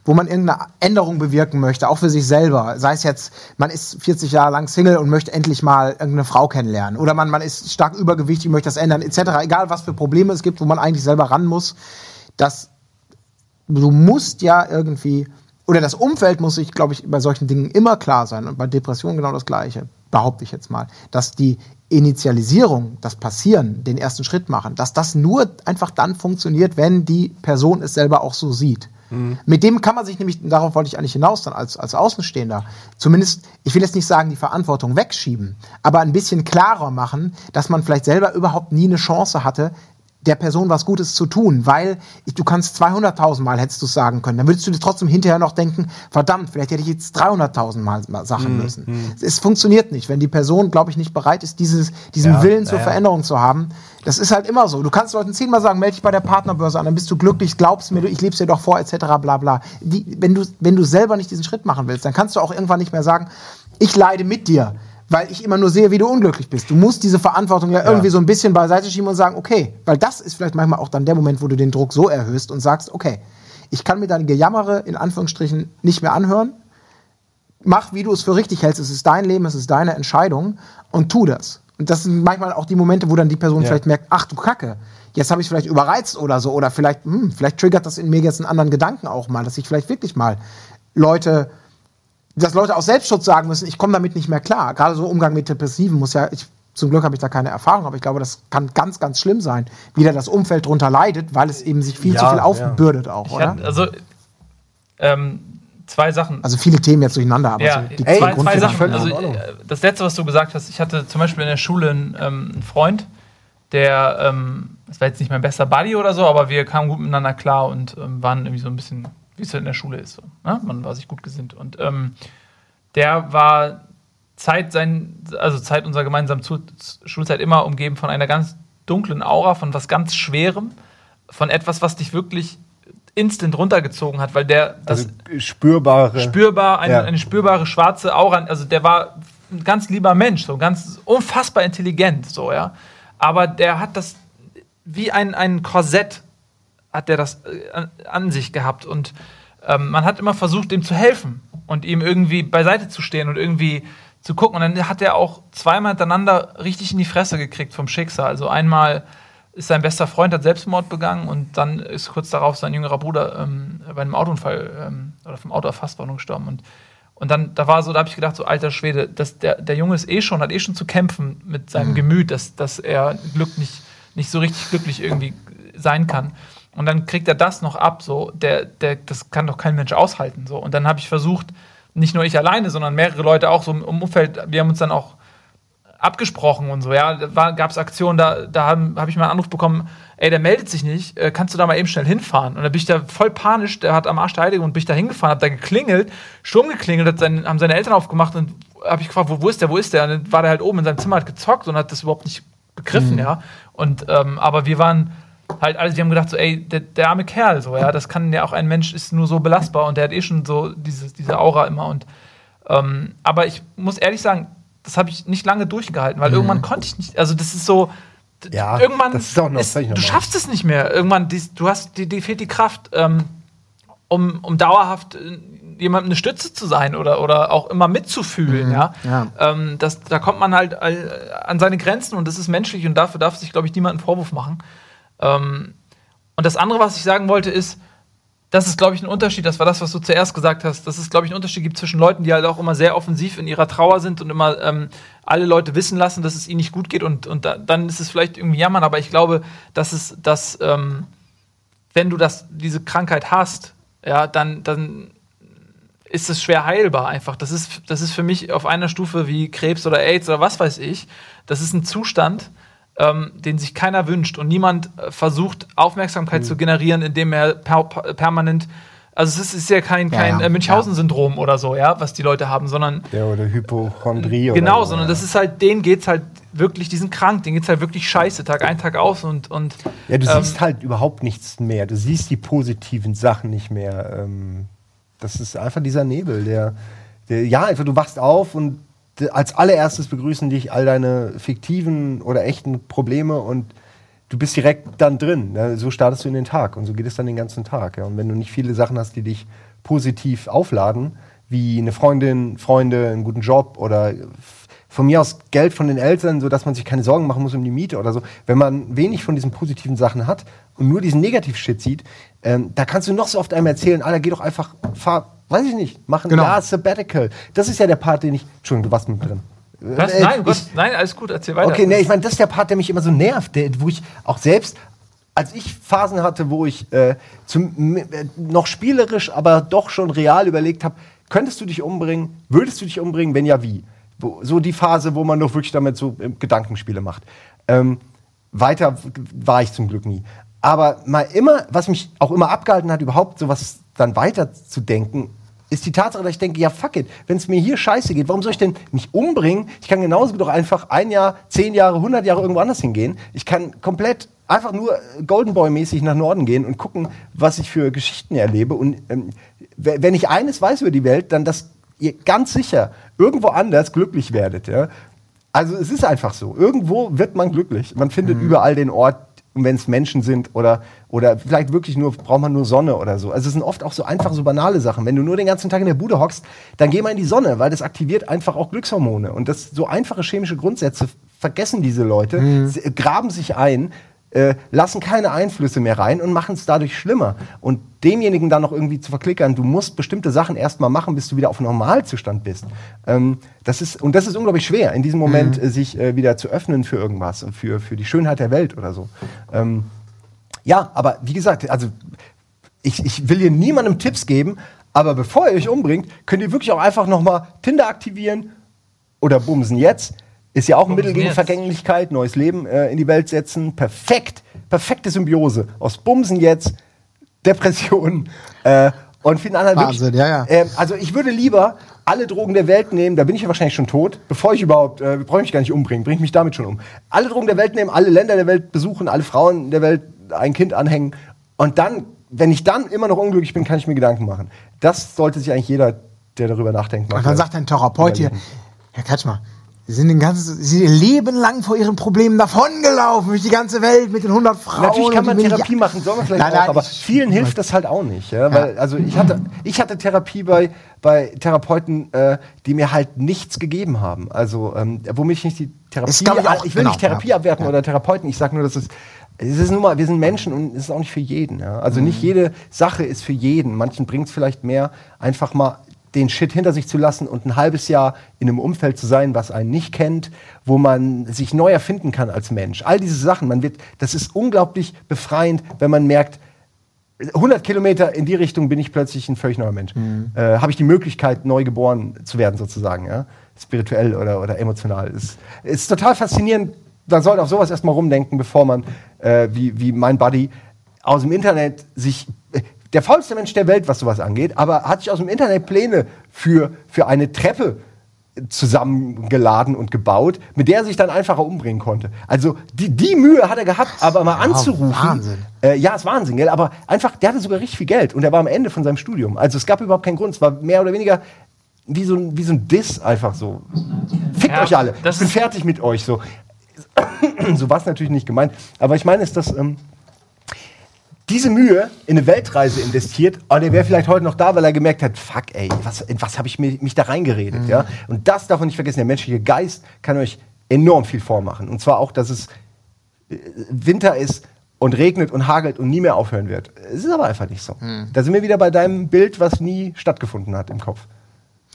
wo man irgendeine Änderung bewirken möchte, auch für sich selber. Sei es jetzt, man ist 40 Jahre lang Single und möchte endlich mal irgendeine Frau kennenlernen. Oder man, man ist stark übergewichtig, möchte das ändern, etc. Egal, was für Probleme es gibt, wo man eigentlich selber ran muss. Das, du musst ja irgendwie oder das Umfeld muss sich, glaube ich, bei solchen Dingen immer klar sein und bei Depressionen genau das Gleiche, behaupte ich jetzt mal, dass die Initialisierung, das Passieren, den ersten Schritt machen, dass das nur einfach dann funktioniert, wenn die Person es selber auch so sieht. Mhm. Mit dem kann man sich nämlich, darauf wollte ich eigentlich hinaus dann als, als Außenstehender, zumindest, ich will jetzt nicht sagen, die Verantwortung wegschieben, aber ein bisschen klarer machen, dass man vielleicht selber überhaupt nie eine Chance hatte, der Person was Gutes zu tun, weil du kannst 200.000 Mal hättest du sagen können, dann würdest du dir trotzdem hinterher noch denken, verdammt, vielleicht hätte ich jetzt 300.000 Mal sagen mhm. müssen. Mhm. Es funktioniert nicht, wenn die Person, glaube ich, nicht bereit ist, dieses, diesen ja, Willen zur ja. Veränderung zu haben. Das ist halt immer so. Du kannst Leuten zehnmal sagen, melde dich bei der Partnerbörse an, dann bist du glücklich, glaubst mir, ich leb's dir doch vor, etc. bla bla. Die, wenn, du, wenn du selber nicht diesen Schritt machen willst, dann kannst du auch irgendwann nicht mehr sagen, ich leide mit dir weil ich immer nur sehe, wie du unglücklich bist. Du musst diese Verantwortung ja, ja, irgendwie so ein bisschen beiseite schieben und sagen, okay, weil das ist vielleicht manchmal auch dann der Moment, wo du den Druck so erhöhst und sagst, okay, ich kann mir deine Gejammere in Anführungsstrichen nicht mehr anhören. Mach, wie du es für richtig hältst. Es ist dein Leben, es ist deine Entscheidung und tu das. Und das sind manchmal auch die Momente, wo dann die Person ja. vielleicht merkt, ach du Kacke, jetzt habe ich vielleicht überreizt oder so oder vielleicht, hm, vielleicht triggert das in mir jetzt einen anderen Gedanken auch mal, dass ich vielleicht wirklich mal Leute dass Leute aus Selbstschutz sagen müssen, ich komme damit nicht mehr klar. Gerade so Umgang mit Depressiven muss ja, ich, zum Glück habe ich da keine Erfahrung, aber ich glaube, das kann ganz, ganz schlimm sein, wie da das Umfeld drunter leidet, weil es eben sich viel ja, zu viel aufbürdet ja. auch, oder? Hatte, also, ähm, zwei Sachen. Also viele Themen jetzt durcheinander, aber ja, so die ey, zwei, zwei Sachen. Also, äh, das letzte, was du gesagt hast, ich hatte zum Beispiel in der Schule einen, ähm, einen Freund, der, ähm, das war jetzt nicht mein bester Buddy oder so, aber wir kamen gut miteinander klar und ähm, waren irgendwie so ein bisschen wie es halt in der Schule ist. So, ne? Man war sich gut gesinnt. Und ähm, der war Zeit, sein, also Zeit unserer gemeinsamen Schulzeit immer umgeben von einer ganz dunklen Aura, von was ganz Schwerem, von etwas, was dich wirklich instant runtergezogen hat, weil der das also spürbare spürbar eine, ja. eine spürbare schwarze Aura, also der war ein ganz lieber Mensch, so ganz unfassbar intelligent, so ja, aber der hat das wie ein, ein Korsett hat der das äh, an sich gehabt. Und ähm, man hat immer versucht, ihm zu helfen und ihm irgendwie beiseite zu stehen und irgendwie zu gucken. Und dann hat er auch zweimal hintereinander richtig in die Fresse gekriegt vom Schicksal. Also einmal ist sein bester Freund hat Selbstmord begangen und dann ist kurz darauf sein jüngerer Bruder ähm, bei einem Autounfall ähm, oder vom Auto erfasst worden und gestorben. Und, und dann, da war so, da habe ich gedacht, so alter Schwede, dass der, der Junge ist eh schon, hat eh schon zu kämpfen mit seinem mhm. Gemüt, dass, dass er Glück nicht, nicht so richtig glücklich irgendwie sein kann. Und dann kriegt er das noch ab, so, der, der, das kann doch kein Mensch aushalten. So. Und dann habe ich versucht, nicht nur ich alleine, sondern mehrere Leute auch so im Umfeld, wir haben uns dann auch abgesprochen und so, ja. Da gab es Aktionen, da, da habe hab ich mal einen Anruf bekommen, ey, der meldet sich nicht, äh, kannst du da mal eben schnell hinfahren? Und da bin ich da voll panisch, der hat am Arsch der Heilige und bin ich da hingefahren, hab da geklingelt, Sturm geklingelt, hat sein, haben seine Eltern aufgemacht und habe ich gefragt, wo, wo ist der, wo ist der? Und dann war der halt oben in seinem Zimmer, hat gezockt und hat das überhaupt nicht begriffen, ja. Und, ähm, aber wir waren halt alle, die haben gedacht, so, ey, der, der arme Kerl, so, ja, das kann ja auch ein Mensch, ist nur so belastbar und der hat eh schon so dieses, diese Aura immer und, ähm, aber ich muss ehrlich sagen, das habe ich nicht lange durchgehalten, weil irgendwann konnte ich nicht, also das ist so, Ja, irgendwann, ist ist, du schaffst es nicht mehr, irgendwann, dies, du hast, dir, dir fehlt die Kraft, ähm, um, um dauerhaft äh, jemandem eine Stütze zu sein oder, oder auch immer mitzufühlen, ja. ja. Ähm, das, da kommt man halt an seine Grenzen und das ist menschlich und dafür darf sich, glaube ich, niemand einen Vorwurf machen. Ähm, und das andere, was ich sagen wollte, ist, das ist, glaube ich, ein Unterschied. Das war das, was du zuerst gesagt hast. Dass es, glaube ich, einen Unterschied gibt zwischen Leuten, die halt auch immer sehr offensiv in ihrer Trauer sind und immer ähm, alle Leute wissen lassen, dass es ihnen nicht gut geht und, und da, dann ist es vielleicht irgendwie jammern. Aber ich glaube, dass es, dass, ähm, wenn du das, diese Krankheit hast, ja, dann, dann ist es schwer heilbar einfach. Das ist, das ist für mich auf einer Stufe wie Krebs oder AIDS oder was weiß ich. Das ist ein Zustand, ähm, den sich keiner wünscht und niemand äh, versucht, Aufmerksamkeit Mhm. zu generieren, indem er per, per, permanent. Also es ist, ja kein, Ja, kein ja. äh, Münchhausen-Syndrom oder so, ja, was die Leute haben, sondern Ja, oder Hypochondrie. genau, oder so, sondern ja. das ist halt, denen geht's halt wirklich, die sind krank, denen geht's halt wirklich scheiße, Tag ein, Tag aus und, und Ja, du ähm, siehst halt überhaupt nichts mehr. Du siehst die positiven Sachen nicht mehr. Ähm, das ist einfach dieser Nebel, der, der ja, einfach du wachst auf und als allererstes begrüßen dich all deine fiktiven oder echten Probleme und du bist direkt dann drin. Ne? So startest du in den Tag und so geht es dann den ganzen Tag. Ja? Und wenn du nicht viele Sachen hast, die dich positiv aufladen, wie eine Freundin, Freunde, einen guten Job oder von mir aus Geld von den Eltern, so dass man sich keine Sorgen machen muss um die Miete oder so. Wenn man wenig von diesen positiven Sachen hat und nur diesen Negativ-Shit sieht, ähm, da kannst du noch so oft einem erzählen, Alter, geh doch einfach, fahr, weiß ich nicht, mach ein Genau. Jahr Sabbatical. Das ist ja der Part, den ich, Entschuldigung, du warst mit drin. was? Äh, nein, ich- Gott, nein, alles gut, erzähl weiter. Okay, nee, ich meine, das ist der Part, der mich immer so nervt, der, wo ich auch selbst, als ich Phasen hatte, wo ich äh, zum, äh, noch spielerisch, aber doch schon real überlegt habe, könntest du dich umbringen? Würdest du dich umbringen? Wenn ja, wie? So die Phase, wo man doch wirklich damit so äh, Gedankenspiele macht. Ähm, weiter war ich zum Glück nie. Aber mal immer, was mich auch immer abgehalten hat, überhaupt sowas dann weiter zu denken, ist die Tatsache, dass ich denke, ja fuck it, wenn es mir hier scheiße geht, warum soll ich denn mich umbringen? Ich kann genauso gut einfach ein Jahr, zehn Jahre, hundert Jahre irgendwo anders hingehen. Ich kann komplett einfach nur Golden Boy-mäßig nach Norden gehen und gucken, was ich für Geschichten erlebe. Und ähm, wenn ich eines weiß über die Welt, dann, dass ihr ganz sicher irgendwo anders glücklich werdet. Ja? Also es ist einfach so. Irgendwo wird man glücklich. Man findet überall den Ort, wenn es Menschen sind oder, oder vielleicht wirklich nur, braucht man nur Sonne oder so. Also es sind oft auch so einfache, so banale Sachen. Wenn du nur den ganzen Tag in der Bude hockst, dann geh mal in die Sonne, weil das aktiviert einfach auch Glückshormone. Und das so einfache chemische Grundsätze vergessen diese Leute, sie, graben sich ein, äh, lassen keine Einflüsse mehr rein und machen es dadurch schlimmer. Und demjenigen dann noch irgendwie zu verklickern, du musst bestimmte Sachen erstmal machen, bis du wieder auf Normalzustand bist. Ähm, das ist, und das ist unglaublich schwer, in diesem Moment äh, sich äh, wieder zu öffnen für irgendwas, für, für die Schönheit der Welt oder so. Ähm, ja, aber wie gesagt, also ich, ich will hier niemandem Tipps geben, aber bevor ihr euch umbringt, könnt ihr wirklich auch einfach nochmal Tinder aktivieren oder bumsen jetzt. Ist ja auch ein Mittel gegen. Vergänglichkeit, neues Leben äh, in die Welt setzen. Perfekt, perfekte Symbiose aus Bumsen jetzt, Depressionen äh, und vielen anderen. Wahnsinn, ja, ja. Ähm, also ich würde lieber alle Drogen der Welt nehmen, da bin ich ja wahrscheinlich schon tot, bevor ich überhaupt, äh, brauche ich mich gar nicht umbringen, bringe ich mich damit schon um. Alle Drogen der Welt nehmen, alle Länder der Welt besuchen, alle Frauen der Welt ein Kind anhängen und dann, wenn ich dann immer noch unglücklich bin, kann ich mir Gedanken machen. Das sollte sich eigentlich jeder, der darüber nachdenkt, machen. Und dann sagt ein Therapeut hier. Herr Kretschmer, Sie sind den ganzen, Sie sind Ihr Leben lang vor Ihren Problemen davongelaufen, durch die ganze Welt mit den 100 Frauen. Natürlich kann man Therapie machen, soll man vielleicht Nein, nein, auch, aber ich- vielen hilft das halt auch nicht. Ja? Weil, also ich hatte, ich hatte Therapie bei, bei Therapeuten, äh, die mir halt nichts gegeben haben. Also ähm, womit ich nicht die Therapie, ich, auch- will genau, nicht Therapie ja. abwerten oder Therapeuten. Ich sage nur, dass es es ist nun mal, wir sind Menschen und es ist auch nicht für jeden. Ja? Also nicht Mhm. jede Sache ist für jeden. Manchen bringt es vielleicht mehr, einfach mal den Shit hinter sich zu lassen und ein halbes Jahr in einem Umfeld zu sein, was einen nicht kennt, wo man sich neu erfinden kann als Mensch. All diese Sachen, man wird, das ist unglaublich befreiend, wenn man merkt, 100 Kilometer in die Richtung bin ich plötzlich ein völlig neuer Mensch. Äh, Habe ich die Möglichkeit, neu geboren zu werden, sozusagen, ja? spirituell oder, oder emotional. Ist, ist total faszinierend. Man sollte auf sowas erstmal rumdenken, bevor man, äh, wie, wie mein Buddy, aus dem Internet sich. Der faulste Mensch der Welt, was sowas angeht, aber hat sich aus dem Internet Pläne für, für eine Treppe zusammengeladen und gebaut, mit der er sich dann einfacher umbringen konnte. Also die, die Mühe hat er gehabt, aber mal anzurufen. Wahnsinn. Äh, ja, ist Wahnsinn, gell? aber einfach, der hatte sogar richtig viel Geld und er war am Ende von seinem Studium. Also es gab überhaupt keinen Grund, es war mehr oder weniger wie so ein, wie so ein Diss einfach so. Fickt Ja, euch alle, das ich bin fertig mit euch. So, so war es natürlich nicht gemeint, aber ich meine, ist das... Ähm, diese Mühe in eine Weltreise investiert und er wäre vielleicht heute noch da, weil er gemerkt hat, fuck ey, was, in was habe ich mich, mich da reingeredet, ja? Und das darf man nicht vergessen, der menschliche Geist kann euch enorm viel vormachen. Und zwar auch, dass es äh, Winter ist und regnet und hagelt und nie mehr aufhören wird. Es ist aber einfach nicht so. Da sind wir wieder bei deinem Bild, was nie stattgefunden hat im Kopf.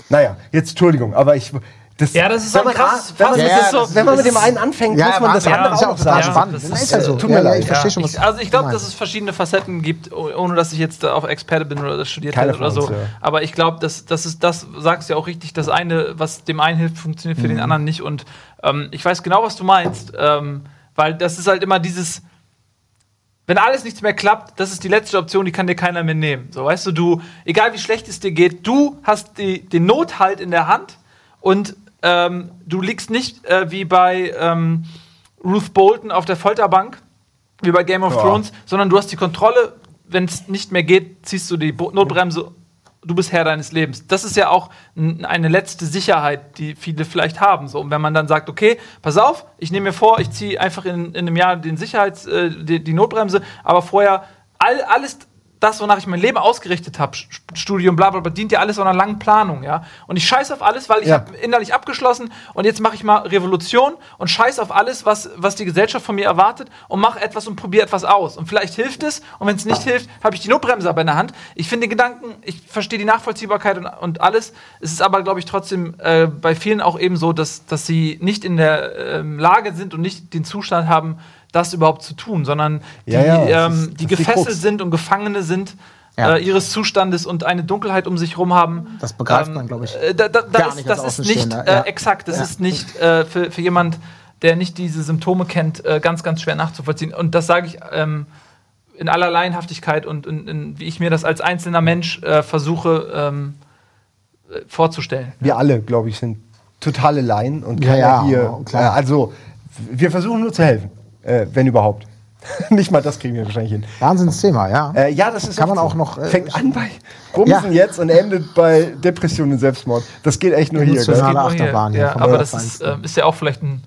Naja, jetzt Entschuldigung, aber ich... Das, Ja, das ist wenn man, krasses wenn man, Fass, das das ist so, wenn man mit das dem einen anfängt, Ja, muss man das andere ist ja auch auch sagen. spannend. Das Das ist, ja so. tut mir Ja, ja, leid. ich verstehe schon, was ich, also ich glaube, dass es verschiedene Facetten gibt, oh- ohne dass ich jetzt auf Experte bin oder das studiert hätte oder so. ja. Aber ich glaube, dass das ist das sagst du ja auch richtig. Das eine, was dem einen hilft, funktioniert für Mhm. den anderen nicht. Und ähm, ich weiß genau, was du meinst, ähm, weil das ist halt immer dieses wenn alles nichts mehr klappt, das ist die letzte Option, die kann dir keiner mehr nehmen. So, weißt du, du, egal wie schlecht es dir geht, du hast die, den Nothalt in der Hand und ähm, du liegst nicht äh, wie bei ähm, Ruth Bolton auf der Folterbank, wie bei Game of Ja. Thrones, sondern du hast die Kontrolle. Wenn es nicht mehr geht, ziehst du die Bo Notbremse. Du bist Herr deines Lebens. Das ist ja auch eine letzte Sicherheit, die viele vielleicht haben. So, und wenn man dann sagt, okay, pass auf, ich nehme mir vor, ich ziehe einfach in, in einem Jahr den Sicherheits, äh, die, die Notbremse, aber vorher all, alles das, wonach ich mein Leben ausgerichtet habe, Studium, bla bla bla, dient ja alles so einer langen Planung, ja. Und ich scheiß auf alles, weil ich Ja. habe innerlich abgeschlossen und jetzt mache ich mal Revolution und scheiß auf alles, was, was die Gesellschaft von mir erwartet und mache etwas und probiere etwas aus. Und vielleicht hilft es und wenn es nicht hilft, habe ich die Notbremse aber in der Hand. Ich finde den Gedanken, ich verstehe die Nachvollziehbarkeit und, und alles. Es ist aber, glaube ich, trotzdem äh, bei vielen auch eben so, dass, dass sie nicht in der ähm, Lage sind und nicht den Zustand haben, das überhaupt zu tun, sondern die, Ja, ja, ähm, ist- die die gefesselt Krux. sind und Gefangene sind. Ja. Äh, ihres Zustandes und eine Dunkelheit um sich herum haben. Das begreift man, glaub ich, Äh, da, da, da gar ist, nicht das ist nicht äh, exakt. Das Ja. ist nicht äh, für, für jemand, der nicht diese Symptome kennt, äh, ganz, ganz schwer nachzuvollziehen. Und das sage ich ähm, in aller Laienhaftigkeit und in, in, wie ich mir das als einzelner Mensch äh, versuche ähm, äh, vorzustellen. Wir alle, glaube ich, sind totale Laien und Ja, keiner ja, hier. klar. Also, wir versuchen nur zu helfen, äh, wenn überhaupt. Nicht mal das kriegen wir wahrscheinlich hin. Wahnsinnsthema, ja. Äh, ja, das ist Kann man so. auch noch, äh, Fängt an bei Bumsen Ja. jetzt und endet bei Depression und Selbstmord. Das geht echt nur hier. Gell? Finale Geht nur Achterbahn hier ja, aber das ist, äh, ist ja auch vielleicht ein,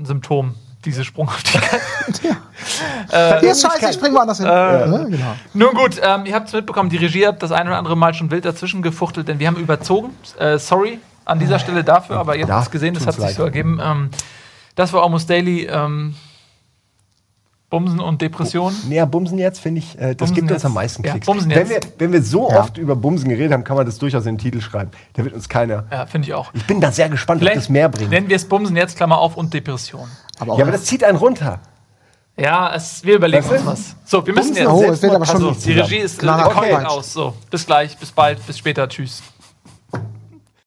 ein Symptom, diese Sprunghaftigkeit. Hier ist scheiße, ich spring woanders hin. Äh, Ne, genau. Nun gut, ähm, ihr habt es mitbekommen, die Regie hat das ein oder andere Mal schon wild dazwischen gefuchtelt, denn wir haben überzogen. Äh, sorry an dieser Stelle dafür, aber ihr habt Ja, es gesehen, das hat sich leid. so ergeben. Ähm, das war Almost Daily. Ähm, Bumsen und Depressionen. Näher Bumsen jetzt, finde ich, äh, das Bumsen gibt uns jetzt. am meisten Ja, Klicks. Bumsen wenn, wir, wenn wir so Ja. oft über Bumsen geredet haben, kann man das durchaus in den Titel schreiben. Da wird uns keiner. Ja, finde ich auch. Ich bin da sehr gespannt, ob Vielleicht das mehr bringt. nennen wir es Bumsen jetzt, Klammer auf, und Depression. Aber auch Ja, aber das zieht einen runter. Ja, es, wir überlegen Was uns was. So, wir müssen Bumsen jetzt. oh, es wird aber schon Also, die Regie ist äh, komplett Punch. aus. So, bis gleich, bis bald, bis später, tschüss.